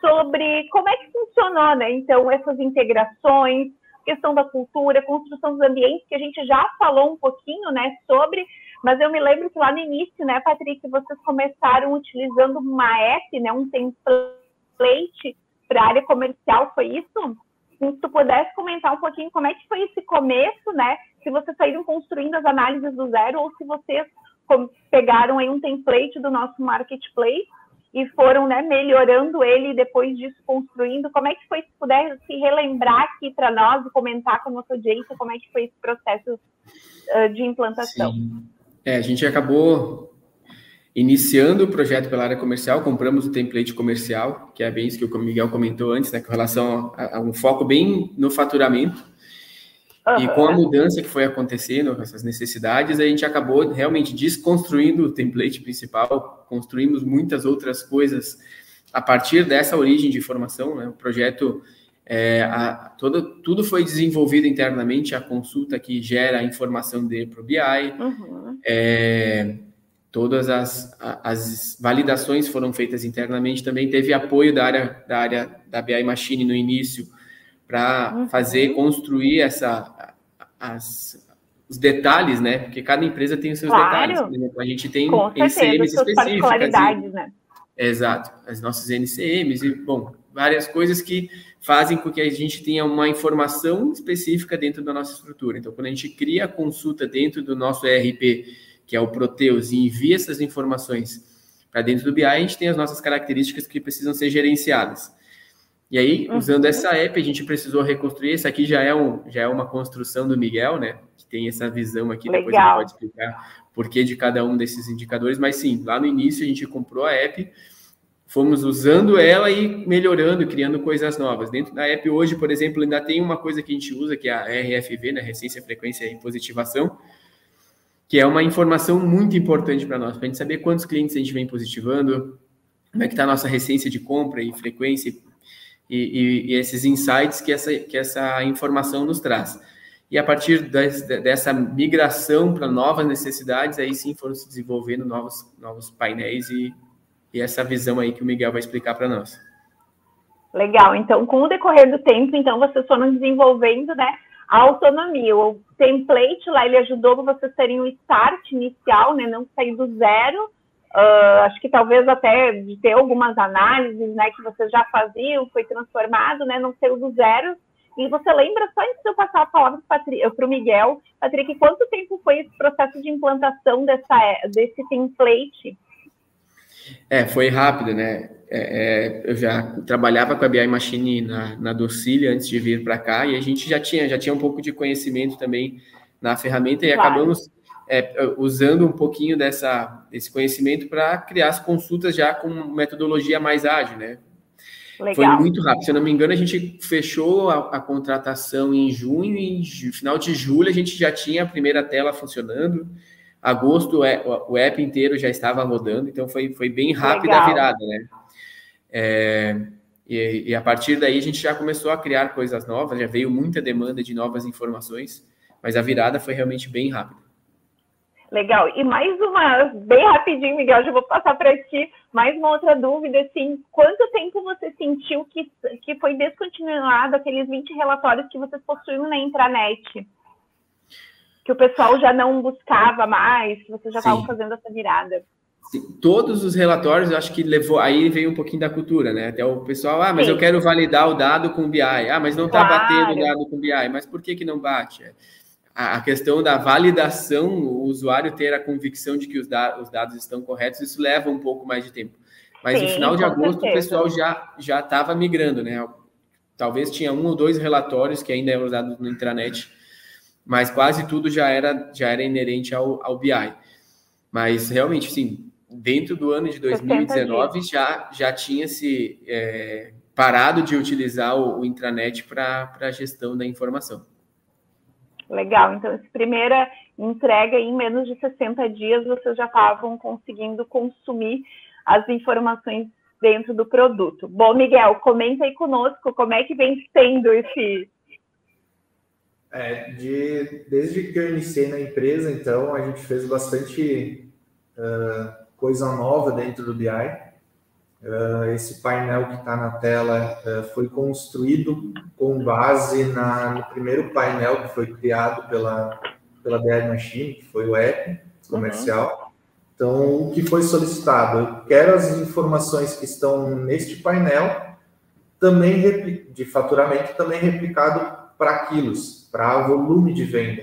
sobre como é que funcionou, né? Então, essas integrações, questão da cultura, construção dos ambientes, que a gente já falou um pouquinho, né, sobre, mas eu me lembro que lá no início, né, Patrick, vocês começaram utilizando uma app, né, um template para a área comercial, foi isso? Se tu pudesse comentar um pouquinho como é que foi esse começo, né? Se vocês saíram construindo as análises do zero ou se vocês pegaram aí um template do nosso marketplace e foram né, melhorando ele e depois disso construindo. Como é que foi, se puder se relembrar aqui para nós e comentar com a nossa audiência como é que foi esse processo uh, de implantação? Sim. É, a gente acabou Iniciando o projeto pela área comercial, compramos o template comercial, que é bem isso que o Miguel comentou antes, né, com relação a, a um foco bem no faturamento. E com a mudança que foi acontecendo, com essas necessidades, a gente acabou realmente desconstruindo o template principal, construímos muitas outras coisas a partir dessa origem de informação. Né? O projeto, é, a, todo, tudo foi desenvolvido internamente, a consulta que gera a informação dele para o BI. Uhum. É, todas as, as validações foram feitas internamente também teve apoio da área da área da BI Machine no início para uhum. fazer construir essa as, os detalhes, né? Porque cada empresa tem os seus claro. detalhes. Né? A gente tem Com NCMs específicas. E, né? Exato, as nossas NCMs e bom, várias coisas que fazem com que a gente tenha uma informação específica dentro da nossa estrutura. Então, quando a gente cria a consulta dentro do nosso ERP que é o Proteus, e envia essas informações para dentro do BI, a gente tem as nossas características que precisam ser gerenciadas. E aí, uhum. usando essa app, a gente precisou reconstruir. Essa aqui já é, um, já é uma construção do Miguel, né? Que tem essa visão aqui, Legal. depois ele pode explicar por que de cada um desses indicadores. Mas sim, lá no início a gente comprou a app, fomos usando ela e melhorando, criando coisas novas. Dentro da app hoje, por exemplo, ainda tem uma coisa que a gente usa, que é a RFV, né? Recência, Frequência e Positivação, que é uma informação muito importante para nós, para a gente saber quantos clientes a gente vem positivando, como é que está a nossa recência de compra e frequência e, e, e, esses insights que essa, que essa informação nos traz. E a partir das, dessa migração para novas necessidades, aí sim foram se desenvolvendo novos, novos painéis e, e essa visão aí que o Miguel vai explicar para nós. Legal. Então, com o decorrer do tempo, então vocês foram desenvolvendo, né, a autonomia. O template lá, ele ajudou vocês terem o start inicial, né? Não sair do zero. Uh, acho que talvez até de ter algumas análises, né? Que vocês já faziam, foi transformado, né? Não saiu do zero. E você lembra, só antes de eu passar a palavra para o Miguel, Patrick, quanto tempo foi esse processo de implantação dessa, desse template? É, foi rápido, né? É, é, eu já trabalhava com a BI Machine na, na Docile antes de vir para cá e a gente já tinha, já tinha um pouco de conhecimento também na ferramenta e claro. acabamos é, usando um pouquinho dessa, desse conhecimento para criar as consultas já com metodologia mais ágil, né? Legal. Foi muito rápido. Se eu não me engano, a gente fechou a, a contratação em junho e em final de julho a gente já tinha a primeira tela funcionando. Agosto é, o app inteiro já estava rodando, então foi, foi bem rápida a virada, né? É, e, e, a partir daí a gente já começou a criar coisas novas, já veio muita demanda de novas informações, mas a virada foi realmente bem rápida. Legal. E mais uma, bem rapidinho, Miguel, já vou passar para ti, mais uma outra dúvida, assim, quanto tempo você sentiu que, que foi descontinuado aqueles 20 relatórios que vocês possuíam na intranet? Que o pessoal já não buscava mais, que vocês já estavam fazendo essa virada. Sim. Todos os relatórios, eu acho que levou, aí veio um pouquinho da cultura, né? Até o pessoal, ah, mas Sim. eu quero validar o dado com o BI. Ah, mas não está claro. batendo o dado com o BI. Mas por que que não bate? a questão da validação, o usuário ter a convicção de que os, da, os dados estão corretos, isso leva um pouco mais de tempo. Mas Sim, no final de agosto certeza. o pessoal já já estava migrando, né? Talvez tinha um ou dois relatórios que ainda eram usados no intranet, mas quase tudo já era já era inerente ao, ao BI. Mas realmente, sim, dentro do ano de 2019 já já tinha se é, parado de utilizar o, o intranet para a gestão da informação. Legal, então essa primeira entrega em menos de 60 dias vocês já estavam conseguindo consumir as informações dentro do produto. Bom, Miguel, comenta aí conosco como é que vem sendo esse. É, de, desde que eu iniciei na empresa, então, a gente fez bastante uh, coisa nova dentro do BI. Uh, esse painel que está na tela uh, foi construído com base na, no primeiro painel que foi criado pela, pela BI Machine, que foi o app comercial. Uhum. Então, o que foi solicitado? Eu quero as informações que estão neste painel, também de faturamento, também replicado para quilos, para volume de venda.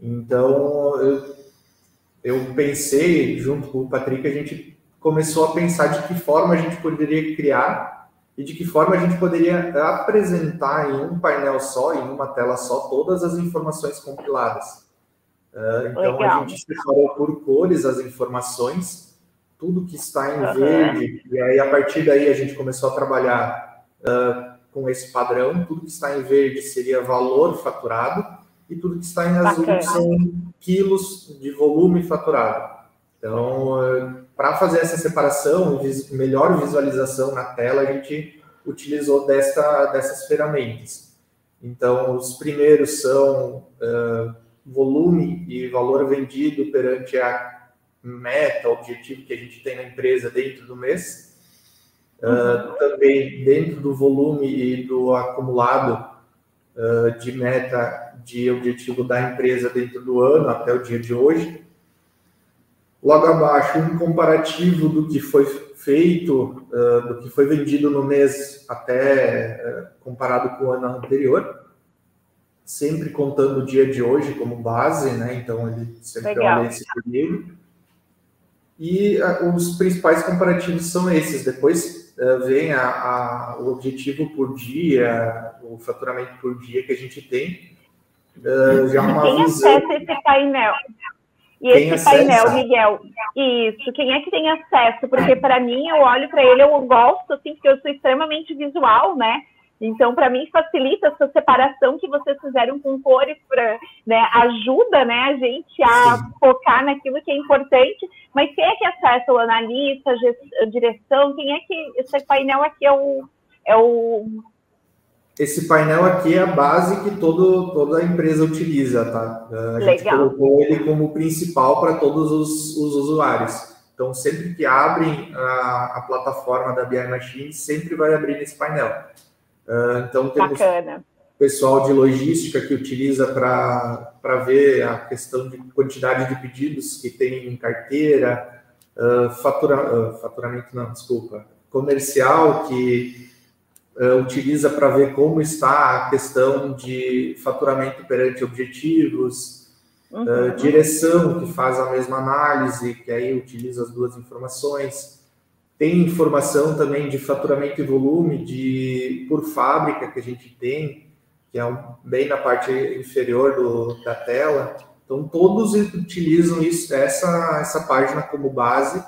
Então, eu, eu pensei, junto com o Patrick, a gente começou a pensar de que forma a gente poderia criar e de que forma a gente poderia apresentar em um painel só, em uma tela só, todas as informações compiladas. Uh, então Legal. a gente separou por cores as informações, tudo que está em uhum. verde, e aí a partir daí a gente começou a trabalhar uh, com esse padrão, tudo que está em verde seria valor faturado, e tudo que está em azul Bacana. são quilos de volume faturado. Então, uh, para fazer essa separação, melhor visualização na tela, a gente utilizou desta, dessas ferramentas. Então, os primeiros são uh, volume e valor vendido perante a meta, objetivo que a gente tem na empresa dentro do mês. Uh, também dentro do volume e do acumulado uh, de meta de objetivo da empresa dentro do ano até o dia de hoje. Logo abaixo, um comparativo do que foi feito, uh, do que foi vendido no mês até comparado com o ano anterior, sempre contando o dia de hoje como base, né? Então ele sempre Legal. olha esse período. E os principais comparativos são esses. Depois vem a, a, o objetivo por dia, o faturamento por dia que a gente tem. já uma Quem visão... acessa esse painel? E quem esse painel, Miguel, isso, quem é que tem acesso? Porque para mim, eu olho para ele, eu gosto, assim, porque eu sou extremamente visual, né? Então, para mim, facilita essa separação que vocês fizeram com cores, pra, né, ajuda né, a gente a Sim. focar naquilo que é importante. Mas quem é que acessa? O analista, a direção? Quem é que. Esse painel aqui é o, é o esse painel aqui é a base que todo, toda a empresa utiliza, tá? A gente Legal. colocou ele como principal para todos os, os, usuários. Então, sempre que abrem a, a, plataforma da BI Machine, sempre vai abrir esse painel. Uh, então, temos Bacana. pessoal de logística que utiliza para ver a questão de quantidade de pedidos que tem em carteira, uh, fatura, uh, faturamento, não, desculpa, comercial, que utiliza para ver como está a questão de faturamento perante objetivos, uhum. uh, direção, que faz a mesma análise, que aí utiliza as duas informações. Tem informação também de faturamento e volume de por fábrica que a gente tem, que é um, bem na parte inferior do, da tela. Então, todos utilizam isso, essa, essa página como base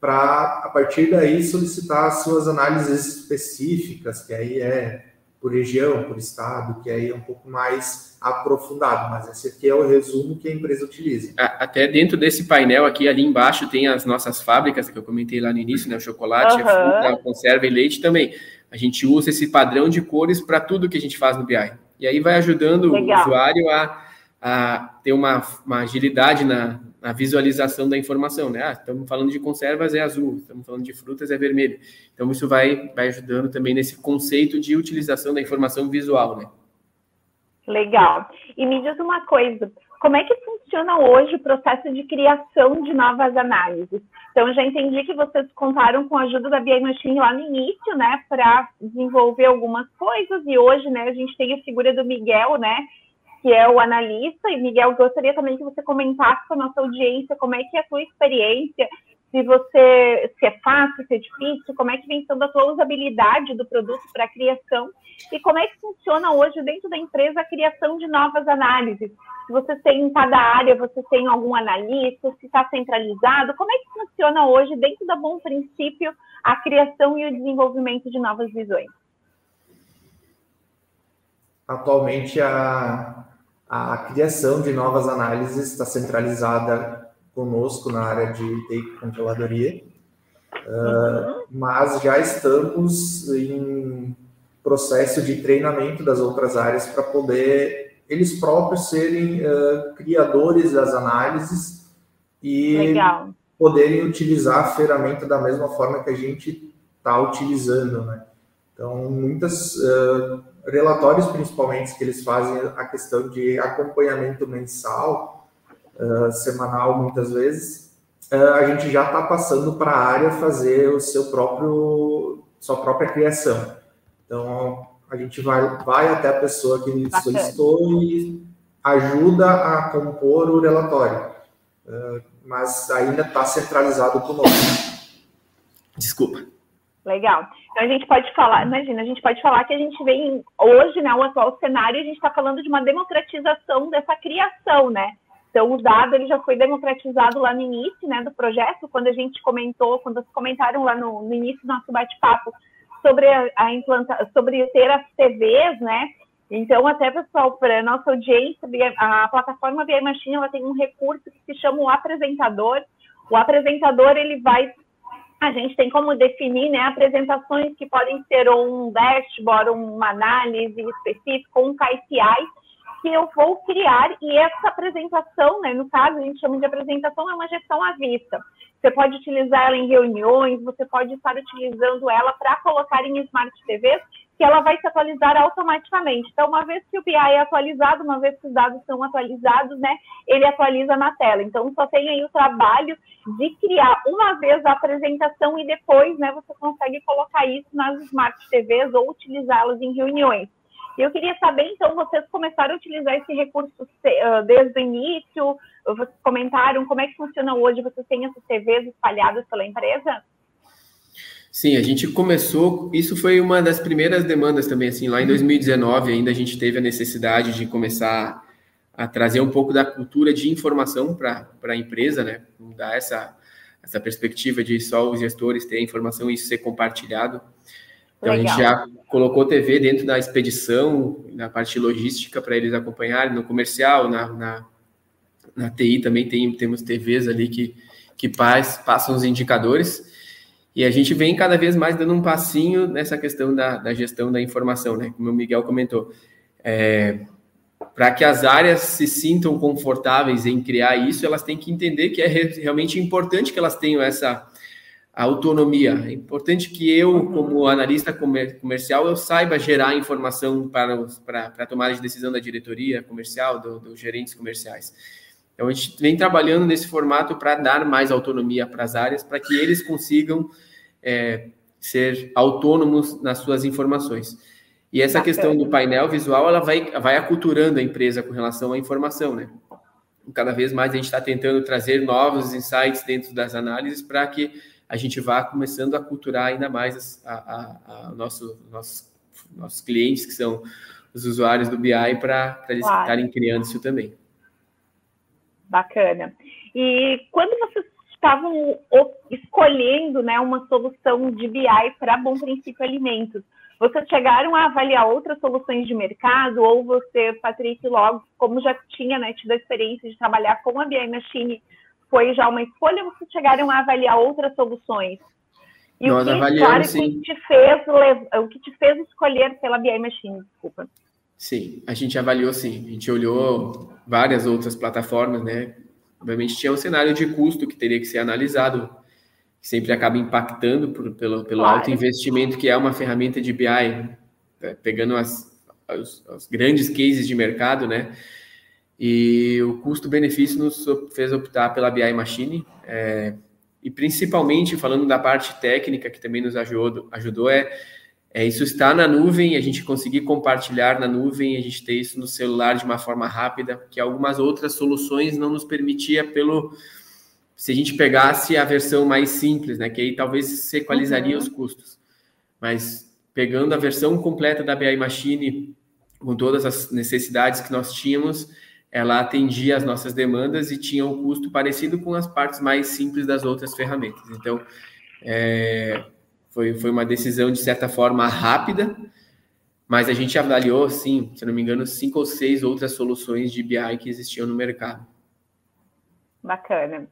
para, a partir daí, solicitar suas análises específicas, que aí é por região, por estado, que aí é um pouco mais aprofundado, mas esse aqui é o resumo que a empresa utiliza. Até dentro desse painel aqui, ali embaixo, tem as nossas fábricas, que eu comentei lá no início, né? O chocolate, uhum. a fruta, a conserva e leite também. A gente usa esse padrão de cores para tudo que a gente faz no BI. E aí vai ajudando Legal. o usuário a, a ter uma, uma agilidade na, na visualização da informação, né? Ah, estamos falando de conservas é azul, estamos falando de frutas é vermelho. Então isso vai, vai ajudando também nesse conceito de utilização da informação visual, né? Legal. E me diz uma coisa, como é que funciona hoje o processo de criação de novas análises? Então, já entendi que vocês contaram com a ajuda da BI Machine lá no início, né, para desenvolver algumas coisas, e hoje, né, a gente tem a figura do Miguel, né, que é o analista. E, Miguel, gostaria também que você comentasse com a nossa audiência como é que é a sua experiência, se você se é fácil, se é difícil, como é que vem sendo a tua usabilidade do produto para a criação e como é que funciona hoje dentro da empresa a criação de novas análises. Se você tem em cada área, você tem algum analista, se está centralizado, como é que funciona hoje dentro da Bom Princípio a criação e o desenvolvimento de novas visões? Atualmente a a criação de novas análises está centralizada conosco na área de TI controladoria, uh, mas já estamos em processo de treinamento das outras áreas para poder eles próprios serem uh, criadores das análises e Legal. poderem utilizar a ferramenta da mesma forma que a gente está utilizando, né? Então, muitas uh, relatórios, principalmente, que eles fazem a questão de acompanhamento mensal, uh, semanal, muitas vezes, uh, a gente já está passando para a área fazer o seu próprio, sua própria criação. Então, a gente vai, vai até a pessoa que Bacana. solicitou e ajuda a compor o relatório. Uh, mas ainda está centralizado conosco. Desculpa. Legal. Então a gente pode falar, imagina, a gente pode falar que a gente vem hoje, né, o atual cenário, a gente está falando de uma democratização dessa criação, né? Então o dado ele já foi democratizado lá no início, né, do projeto, quando a gente comentou, quando vocês comentaram lá no, no início do nosso bate-papo sobre a, a implanta, sobre ter as TVs, né? Então, até pessoal, para nossa audiência, a plataforma BI Machine ela tem um recurso que se chama o apresentador. O apresentador ele vai a gente tem como definir né, apresentações que podem ser um dashboard, uma análise específica, um KPI, que eu vou criar, e essa apresentação, né, no caso, a gente chama de apresentação, é uma gestão à vista. Você pode utilizar ela em reuniões, você pode estar utilizando ela para colocar em Smart TVs, que ela vai se atualizar automaticamente. Então, uma vez que o BI é atualizado, uma vez que os dados são atualizados, né, ele atualiza na tela. Então, só tem aí o trabalho de criar uma vez a apresentação e depois, né, você consegue colocar isso nas Smart TVs ou utilizá-las em reuniões. Eu queria saber, então, vocês começaram a utilizar esse recurso uh, desde o início? Vocês comentaram como é que funciona hoje? Vocês têm essas TVs espalhadas pela empresa? Sim, a gente começou. Isso foi uma das primeiras demandas também. Assim, lá em 2019, ainda a gente teve a necessidade de começar a trazer um pouco da cultura de informação para a empresa, né? Dar essa, essa perspectiva de só os gestores ter a informação e isso ser compartilhado. Então Legal. a gente já colocou TV dentro da expedição, na parte logística para eles acompanharem, no comercial, na, na, na, TI também tem, temos TVs ali que, que passam os indicadores. E a gente vem cada vez mais dando um passinho nessa questão da, da gestão da informação, né? Como o Miguel comentou. É, para que as áreas se sintam confortáveis em criar isso, elas têm que entender que é realmente importante que elas tenham essa autonomia. É importante que eu, como analista comercial, eu saiba gerar informação para, os, para, para a tomada de decisão da diretoria comercial, dos do gerentes comerciais. Então, a gente vem trabalhando nesse formato para dar mais autonomia para as áreas, para que eles consigam é, ser autônomos nas suas informações. E essa questão do painel visual, ela vai, vai aculturando a empresa com relação à informação, né? Cada vez mais a gente está tentando trazer novos insights dentro das análises para que a gente vá começando a culturar ainda mais a, a, a nosso, nossos, nossos clientes, que são os usuários do BI, para eles claro. estarem criando isso também. Bacana. E quando vocês estavam escolhendo né, uma solução de BI para Bom Princípio Alimentos, vocês chegaram a avaliar outras soluções de mercado ou você, Patrick, logo, como já tinha né, tido a experiência de trabalhar com a BI Machine, foi já uma escolha vocês chegaram a avaliar outras soluções? E Nós o que, avaliamos, claro. Que te fez, o que te fez escolher pela BI Machine, desculpa. Sim, a gente avaliou sim. A gente olhou várias outras plataformas, né? Obviamente tinha um cenário de custo que teria que ser analisado, que sempre acaba impactando por, pelo, pelo claro. alto investimento que é uma ferramenta de BI, né? pegando as, as, grandes cases de mercado, né? E o custo-benefício nos fez optar pela BI Machine. É, e principalmente falando da parte técnica, que também nos ajudou, ajudou é é, isso está na nuvem, a gente conseguir compartilhar na nuvem, a gente ter isso no celular de uma forma rápida, que algumas outras soluções não nos permitia pelo se a gente pegasse a versão mais simples, né, que aí talvez se equalizaria uhum. os custos. Mas pegando a versão completa da BI Machine com todas as necessidades que nós tínhamos, ela atendia as nossas demandas e tinha um custo parecido com as partes mais simples das outras ferramentas. Então, é, foi, foi uma decisão, de certa forma, rápida, mas a gente avaliou, sim, se não me engano, cinco ou seis outras soluções de BI que existiam no mercado. Bacana.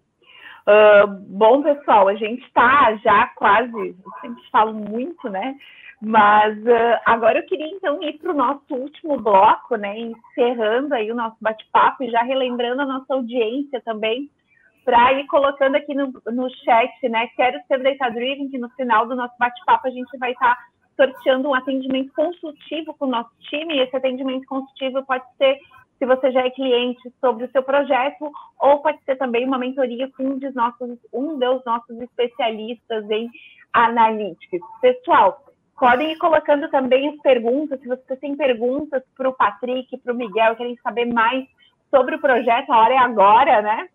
Uh, bom, pessoal, a gente está já quase, eu sempre falo muito, né? Mas uh, agora eu queria então ir para o nosso último bloco, né? Encerrando aí o nosso bate-papo e já relembrando a nossa audiência também para ir colocando aqui no, no chat, né? Quero ser data driven, que no final do nosso bate-papo a gente vai estar tá sorteando um atendimento consultivo com o nosso time. E esse atendimento consultivo pode ser, se você já é cliente, sobre o seu projeto, ou pode ser também uma mentoria com um dos nossos, um dos nossos especialistas em analytics. Pessoal, podem ir colocando também as perguntas. Se você tem perguntas para o Patrick, para o Miguel, querem saber mais sobre o projeto, a hora é agora, né?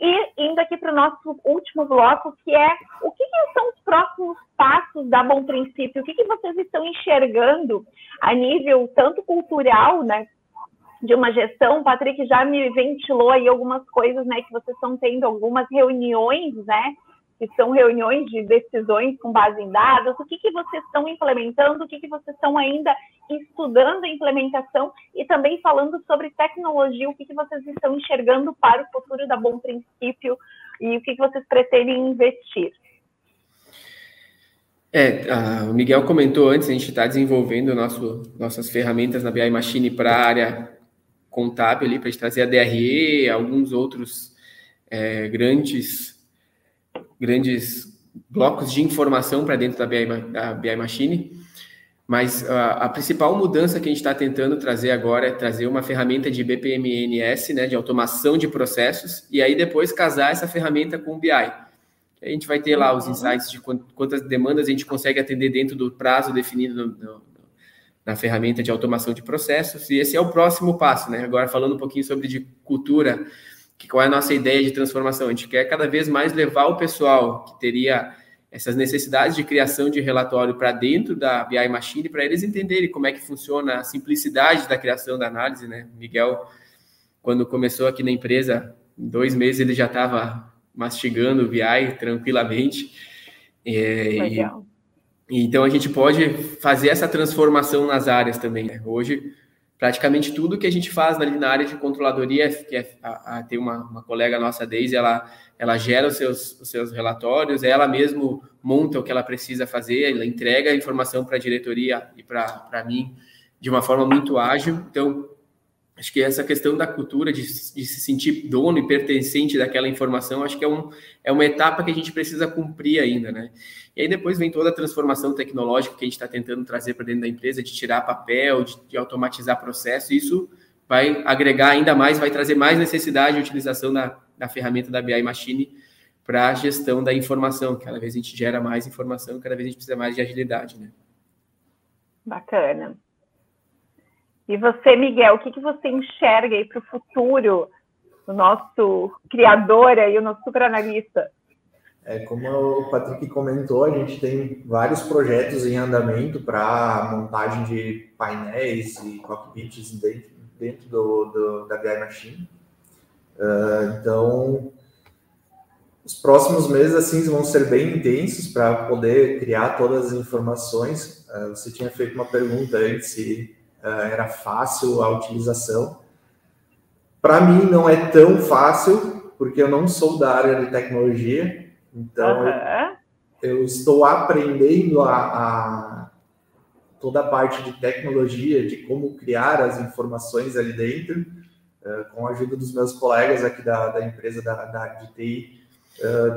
E indo aqui para o nosso último bloco, que é o que, que, são os próximos passos da Bom Princípio? O que, que vocês estão enxergando a nível tanto cultural, né, de uma gestão? O Patrick já me ventilou aí algumas coisas, né, que vocês estão tendo algumas reuniões, né, que são reuniões de decisões com base em dados, o que, que vocês estão implementando, o que, que vocês estão ainda estudando a implementação e também falando sobre tecnologia, o que, que vocês estão enxergando para o futuro da Bom Princípio e o que, que vocês pretendem investir. É, o Miguel comentou antes, a gente está desenvolvendo nosso, nossas ferramentas na BI Machine para a área contábil para a gente trazer a DRE, alguns outros é, grandes grandes blocos de informação para dentro da BI, da BI Machine, mas a, a, principal mudança que a gente está tentando trazer agora é trazer uma ferramenta de BPMNS, né, de automação de processos, e aí depois casar essa ferramenta com o BI. A gente vai ter lá os uhum. insights de quantas demandas a gente consegue atender dentro do prazo definido no, no, na ferramenta de automação de processos, e esse é o próximo passo, né? Agora falando um pouquinho sobre de cultura, que qual é a nossa ideia de transformação? A gente quer cada vez mais levar o pessoal que teria essas necessidades de criação de relatório para dentro da BI Machine, para eles entenderem como é que funciona a simplicidade da criação da análise, né? Miguel, quando começou aqui na empresa, em dois meses ele já estava mastigando o BI tranquilamente. É, Legal. E, então a gente pode fazer essa transformação nas áreas também. Né? Hoje praticamente tudo que a gente faz ali na área de controladoria, que é, a, a, tem uma, uma, colega nossa, Deise, ela, ela gera os seus, os seus relatórios, ela mesmo monta o que ela precisa fazer, ela entrega a informação para a diretoria e para mim de uma forma muito ágil. Então, acho que essa questão da cultura, de, de, se sentir dono e pertencente daquela informação, acho que é, um, é uma etapa que a gente precisa cumprir ainda, né? E aí depois vem toda a transformação tecnológica que a gente está tentando trazer para dentro da empresa, de tirar papel, de, de automatizar processo, isso vai agregar ainda mais, vai trazer mais necessidade de utilização da, da ferramenta da BI Machine para a gestão da informação. Cada vez a gente gera mais informação, cada vez a gente precisa mais de agilidade, né? Bacana. E você, Miguel, o que, que você enxerga aí para o futuro, o nosso criador aí, o nosso super analista? É, como o Patrick comentou, a gente tem vários projetos em andamento para montagem de painéis e cockpits dentro, dentro do, do, da BI Machine. Uh, então, os próximos meses assim vão ser bem intensos para poder criar todas as informações. Uh, você tinha feito uma pergunta antes se era fácil a utilização. Para mim não é tão fácil porque eu não sou da área de tecnologia, então uhum. eu, eu, estou aprendendo a, a toda a parte de tecnologia, de como criar as informações ali dentro, uh, com a ajuda dos meus colegas aqui da, da empresa da, da de TI,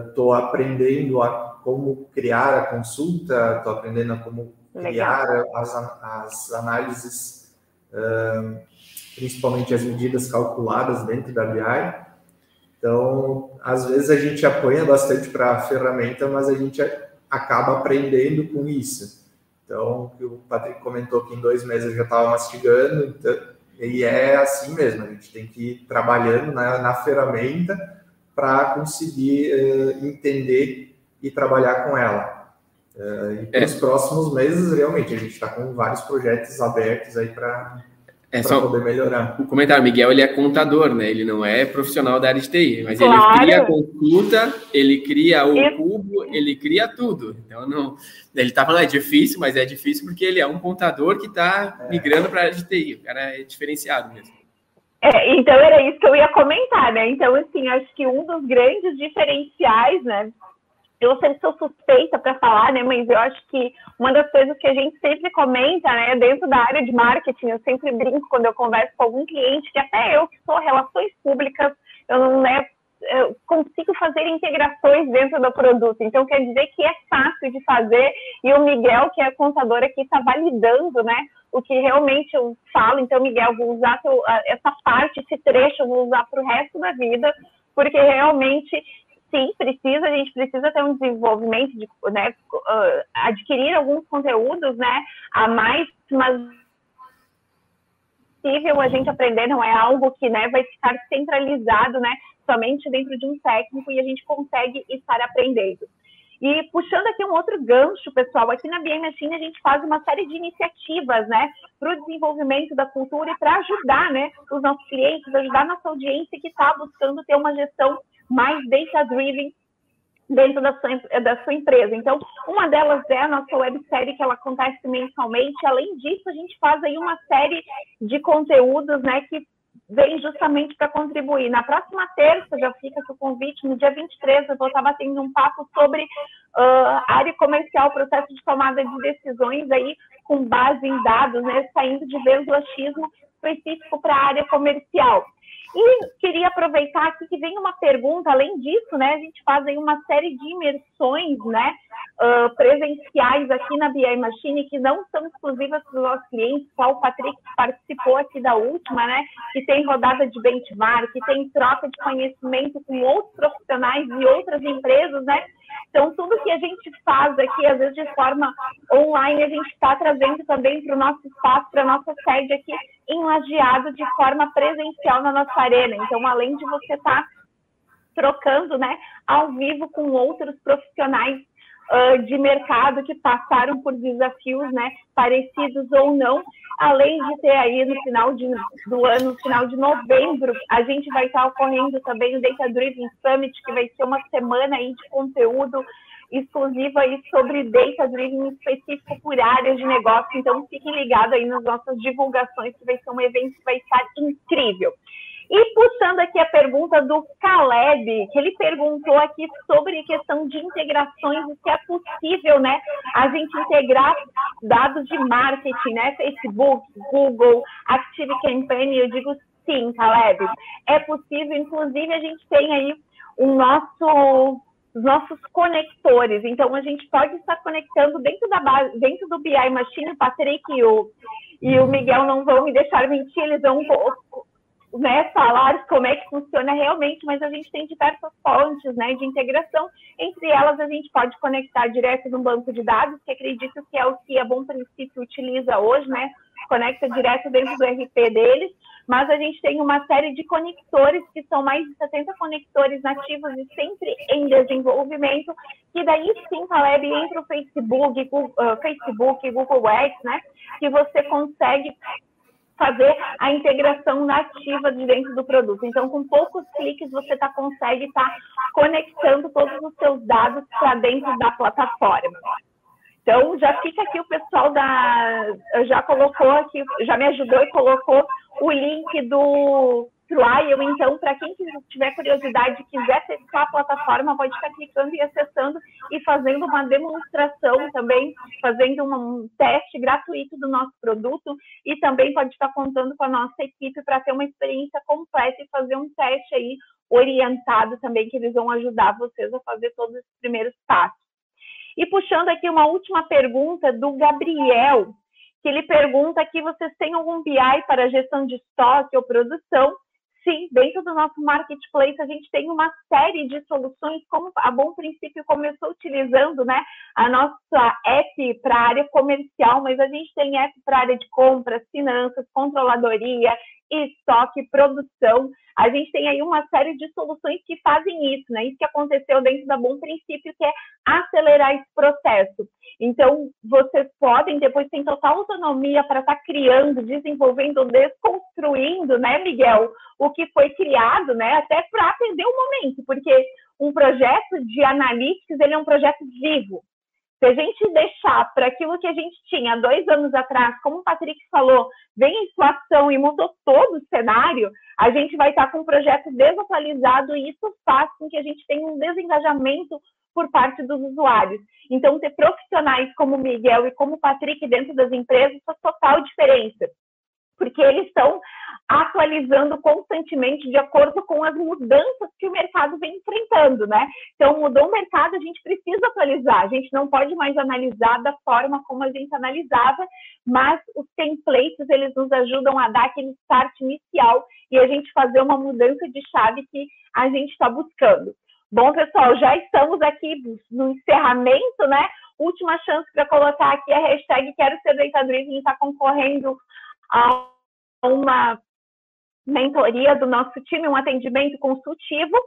estou uh, aprendendo a como criar a consulta, estou aprendendo a como criar as, as análises, principalmente as medidas calculadas dentro da BI. Então, às vezes a gente apanha bastante para a ferramenta, mas a gente acaba aprendendo com isso. Então, o Patrick comentou que em dois meses eu já estava mastigando, então, e é assim mesmo, a gente tem que ir trabalhando na, na ferramenta para conseguir uh, entender e trabalhar com ela. Uh, e para os é. próximos meses, realmente, a gente está com vários projetos abertos aí para é para poder melhorar. O comentário, Miguel, ele é contador, né? Ele não é profissional da área de TI, mas claro. ele cria a consulta, ele cria o Eu... cubo, ele cria tudo. Então, não, ele tá falando, é difícil, mas é difícil porque ele é um contador que está é. migrando para a área de TI. O cara é diferenciado mesmo. É, então era isso que eu ia comentar, né? Então, assim, acho que um dos grandes diferenciais, né, eu sempre sou suspeita para falar, né? Mas eu acho que uma das coisas que a gente sempre comenta, né, dentro da área de marketing, eu sempre brinco quando eu converso com algum cliente, que até eu que sou relações públicas, eu não né, eu consigo fazer integrações dentro do produto. Então, quer dizer que é fácil de fazer e o Miguel, que é contador aqui, está validando, né? O que realmente eu falo. Então, Miguel, vou usar essa parte, esse trecho, eu vou usar para o resto da vida, porque realmente sim, precisa, a gente precisa ter um desenvolvimento, de, né, uh, adquirir alguns conteúdos, né, a mais, mas possível a gente aprender, não é algo que, né, vai ficar centralizado, né, somente dentro de um técnico e a gente consegue estar aprendendo. E puxando aqui um outro gancho, pessoal, aqui na BM Machine a gente faz uma série de iniciativas, né, para o desenvolvimento da cultura e para ajudar, né, os nossos clientes, ajudar a nossa audiência que está buscando ter uma gestão mais data-driven dentro da sua, da sua empresa. Então, uma delas é a nossa websérie, que ela acontece mensalmente. Além disso, a gente faz aí uma série de conteúdos, né, que vem justamente para contribuir. Na próxima terça, já fica o convite, no dia 23, eu vou estar batendo um papo sobre uh, área comercial, processo de tomada de decisões aí, com base em dados, né, saindo de achismo específico para a área comercial. E queria aproveitar aqui que vem uma pergunta, além disso, né, a gente faz aí uma série de imersões, né, uh, presenciais aqui na BI Machine, que não são exclusivas para os nossos clientes, só o Patrick participou aqui da última, né, que tem rodada de benchmark, que tem troca de conhecimento com outros profissionais e outras empresas, né, então, tudo que a gente faz aqui, às vezes de forma online, a gente está trazendo também para o nosso espaço, para a nossa sede aqui em de forma presencial na nossa arena. Então, além de você estar tá trocando, né, ao vivo com outros profissionais uh, de mercado que passaram por desafios, né, parecidos ou não. Além de ter aí no final de, do ano, no final de novembro, a gente vai estar ocorrendo também o Data Driven Summit, que vai ser uma semana aí de conteúdo exclusivo aí sobre Data Driven específico por áreas de negócio. Então, fiquem ligados aí nas nossas divulgações, que vai ser um evento que vai estar incrível. E puxando aqui a pergunta do Caleb, que ele perguntou aqui sobre questão de integrações, se é possível, né, a gente integrar dados de marketing, né, Facebook, Google, Active Campaign, eu digo sim, Caleb, é possível, inclusive a gente tem aí o nosso os nossos conectores. Então, a gente pode estar conectando dentro da base, dentro do BI Machine, o Patrick e o, e o Miguel não vão me deixar mentir, eles vão né, falar como é que funciona realmente, mas a gente tem diversas fontes né, de integração. Entre elas, a gente pode conectar direto no banco de dados, que acredito que é o que a Bom Princípio utiliza hoje, né? Conecta direto dentro do RP deles, mas a gente tem uma série de conectores, que são mais de 70 conectores nativos e sempre em desenvolvimento, que daí sim, Caleb, entra o Facebook, Google, Facebook, Google Ads, né? Que você consegue fazer a integração nativa de dentro do produto. Então, com poucos cliques, você tá, consegue estar tá conectando todos os seus dados para dentro da plataforma. Então, já fica aqui o pessoal da. Já colocou aqui, já me ajudou e colocou o link do trial. Então, para quem tiver curiosidade e quiser testar a plataforma, pode estar clicando e acessando e fazendo uma demonstração também, fazendo um teste gratuito do nosso produto e também pode estar contando com a nossa equipe para ter uma experiência completa e fazer um teste aí orientado também, que eles vão ajudar vocês a fazer todos os primeiros passos. E puxando aqui uma última pergunta do Gabriel, que ele pergunta aqui: vocês têm algum BI para gestão de estoque ou produção? Sim, dentro do nosso marketplace a gente tem uma série de soluções, como a Bom Princípio começou utilizando né, a nossa app para a área comercial, mas a gente tem app para a área de compras, finanças, controladoria, estoque, produção. A gente tem aí uma série de soluções que fazem isso, né? Isso que aconteceu dentro da Bom Princípio, que é acelerar esse processo. Então, vocês podem, depois tem total autonomia para estar tá criando, desenvolvendo, desconstruindo, né, Miguel, o que foi criado, né, até para atender o momento, porque um projeto de analytics, ele é um projeto vivo. Se a gente deixar para aquilo que a gente tinha dois anos atrás, como o Patrick falou, vem a inflação e mudou todo o cenário, a gente vai estar com um projeto desatualizado e isso faz com que a gente tenha um desengajamento por parte dos usuários. Então, ter profissionais como o Miguel e como o Patrick dentro das empresas faz total diferença, porque eles estão atualizando constantemente de acordo com as mudanças que o mercado vem enfrentando, né? Então, mudou o mercado, a gente precisa atualizar, a gente não pode mais analisar da forma como a gente analisava, mas os templates, eles nos ajudam a dar aquele start inicial e a gente fazer uma mudança de chave que a gente está buscando. Bom, pessoal, já estamos aqui no encerramento, né? Última chance para colocar aqui a hashtag Quero Ser Data Driven está concorrendo a uma mentoria do nosso time, um atendimento consultivo.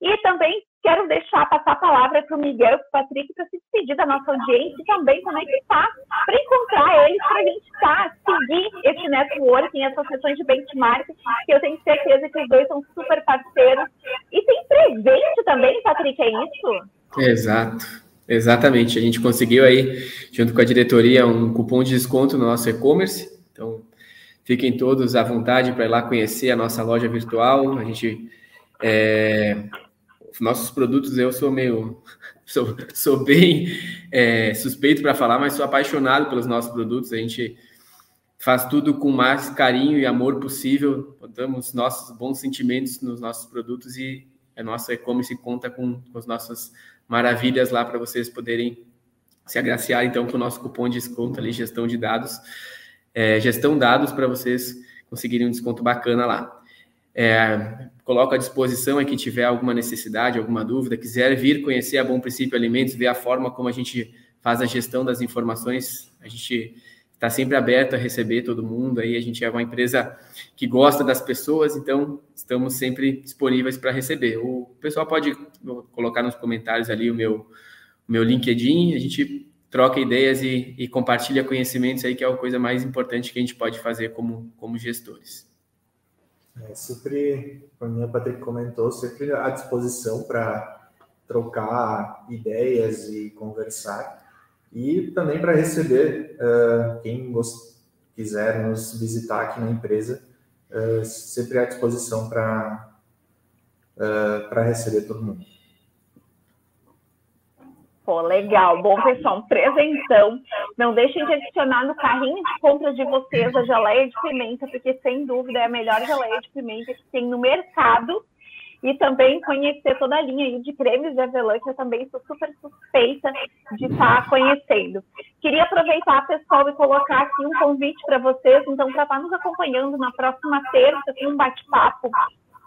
E também quero deixar passar a palavra para o Miguel e para o Patrick para se despedir da nossa audiência e também conectar para encontrar eles, para a gente tá, seguir esse networking, essas sessões de benchmark, que eu tenho certeza que os dois são super parceiros. E tem presente também, Patrick, é isso? Exato. Exatamente, a gente conseguiu aí, junto com a diretoria, um cupom de desconto no nosso e-commerce. Então, Fiquem todos à vontade para ir lá conhecer a nossa loja virtual. A gente. É, nossos produtos, eu sou meio. (laughs) Sou, sou bem é, suspeito para falar, mas sou apaixonado pelos nossos produtos. A gente faz tudo com o mais carinho e amor possível. Botamos nossos bons sentimentos nos nossos produtos e a nossa e-commerce conta com, com as nossas maravilhas lá para vocês poderem se agraciar então com o nosso cupom de desconto ali, gestão de dados é, gestão dados para vocês conseguirem um desconto bacana lá. É, coloco à disposição a quem tiver alguma necessidade, alguma dúvida, quiser vir conhecer a Bom Princípio Alimentos, ver a forma como a gente faz a gestão das informações, a gente está sempre aberto a receber todo mundo. Aí a gente é uma empresa que gosta das pessoas, então estamos sempre disponíveis para receber. O pessoal pode colocar nos comentários ali o meu, o meu LinkedIn, a gente troca ideias e, e, compartilha conhecimentos aí, que é a coisa mais importante que a gente pode fazer como, como gestores. É sempre, como a Patrick comentou, sempre à disposição para trocar ideias e conversar. E também para receber uh, quem quiser nos visitar aqui na empresa, uh, sempre à disposição para uh, receber todo mundo. Pô, legal. Bom, pessoal, um presentão. Não deixem de adicionar no carrinho de compra de vocês a geleia de pimenta, porque sem dúvida é a melhor geleia de pimenta que tem no mercado. E também conhecer toda a linha aí de cremes de avelã, que eu também sou super suspeita de estar tá conhecendo. Queria aproveitar, pessoal, e colocar aqui um convite para vocês, então, para estar tá nos acompanhando na próxima terça, tem um bate-papo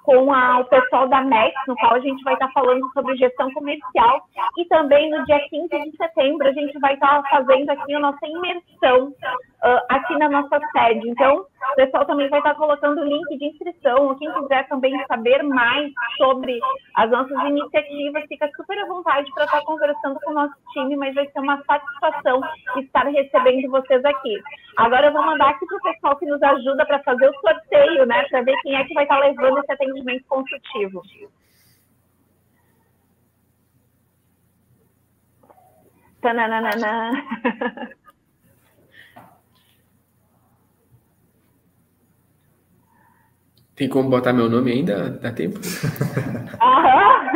com a, o pessoal da MEX, no qual a gente vai estar falando sobre gestão comercial. E também no dia 15 de setembro, a gente vai estar fazendo aqui a nossa imersão uh, aqui na nossa sede. Então, o pessoal também vai estar colocando o link de inscrição. Quem quiser também saber mais sobre as nossas iniciativas, fica super à vontade para estar conversando com o nosso time, mas vai ser uma satisfação estar recebendo vocês aqui. Agora eu vou mandar aqui para o pessoal que nos ajuda para fazer o sorteio, né? Para ver quem é que vai estar levando esse atendimento consultivo. Tananana. (laughs) Tem como botar meu nome ainda? Dá tempo? Aham.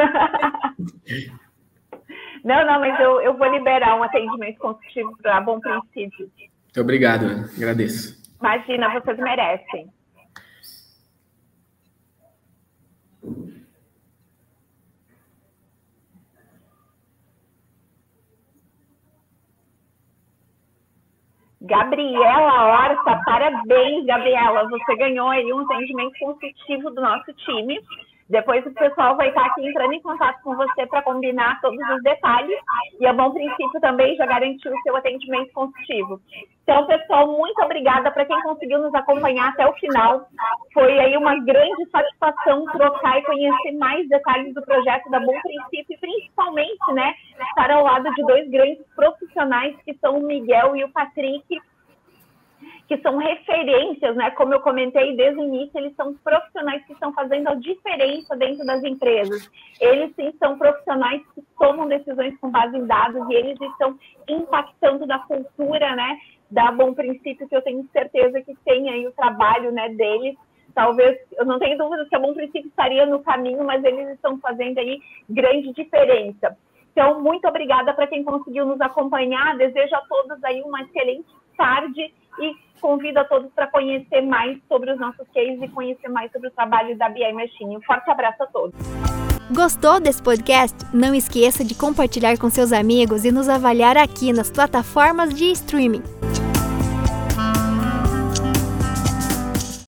Não, não, mas eu, eu vou liberar um atendimento consultivo para Bom Princípio. Muito obrigado, agradeço. Imagina, vocês merecem. Gabriela Horta, parabéns, Gabriela. Você ganhou aí um atendimento consultivo do nosso time. Depois o pessoal vai estar aqui entrando em contato com você para combinar todos os detalhes. E a Bom Princípio também já garantiu o seu atendimento consultivo. Então, pessoal, muito obrigada para quem conseguiu nos acompanhar até o final. Foi aí uma grande satisfação trocar e conhecer mais detalhes do projeto da Bom Princípio e principalmente, né, estar ao lado de dois grandes profissionais que são o Miguel e o Patrick, que são referências, né? Como eu comentei desde o início, eles são profissionais que estão fazendo a diferença dentro das empresas. Eles sim são profissionais que tomam decisões com base em dados e eles estão impactando na cultura, né? Da Bom Princípio, que eu tenho certeza que tem aí o trabalho, né, deles. Talvez, eu não tenho dúvida que a Bom Princípio estaria no caminho, mas eles estão fazendo aí grande diferença. Então, muito obrigada para quem conseguiu nos acompanhar. Desejo a todos aí uma excelente tarde e convido a todos para conhecer mais sobre os nossos cases e conhecer mais sobre o trabalho da BI Machine. Um forte abraço a todos. Gostou desse podcast? Não esqueça de compartilhar com seus amigos e nos avaliar aqui nas plataformas de streaming.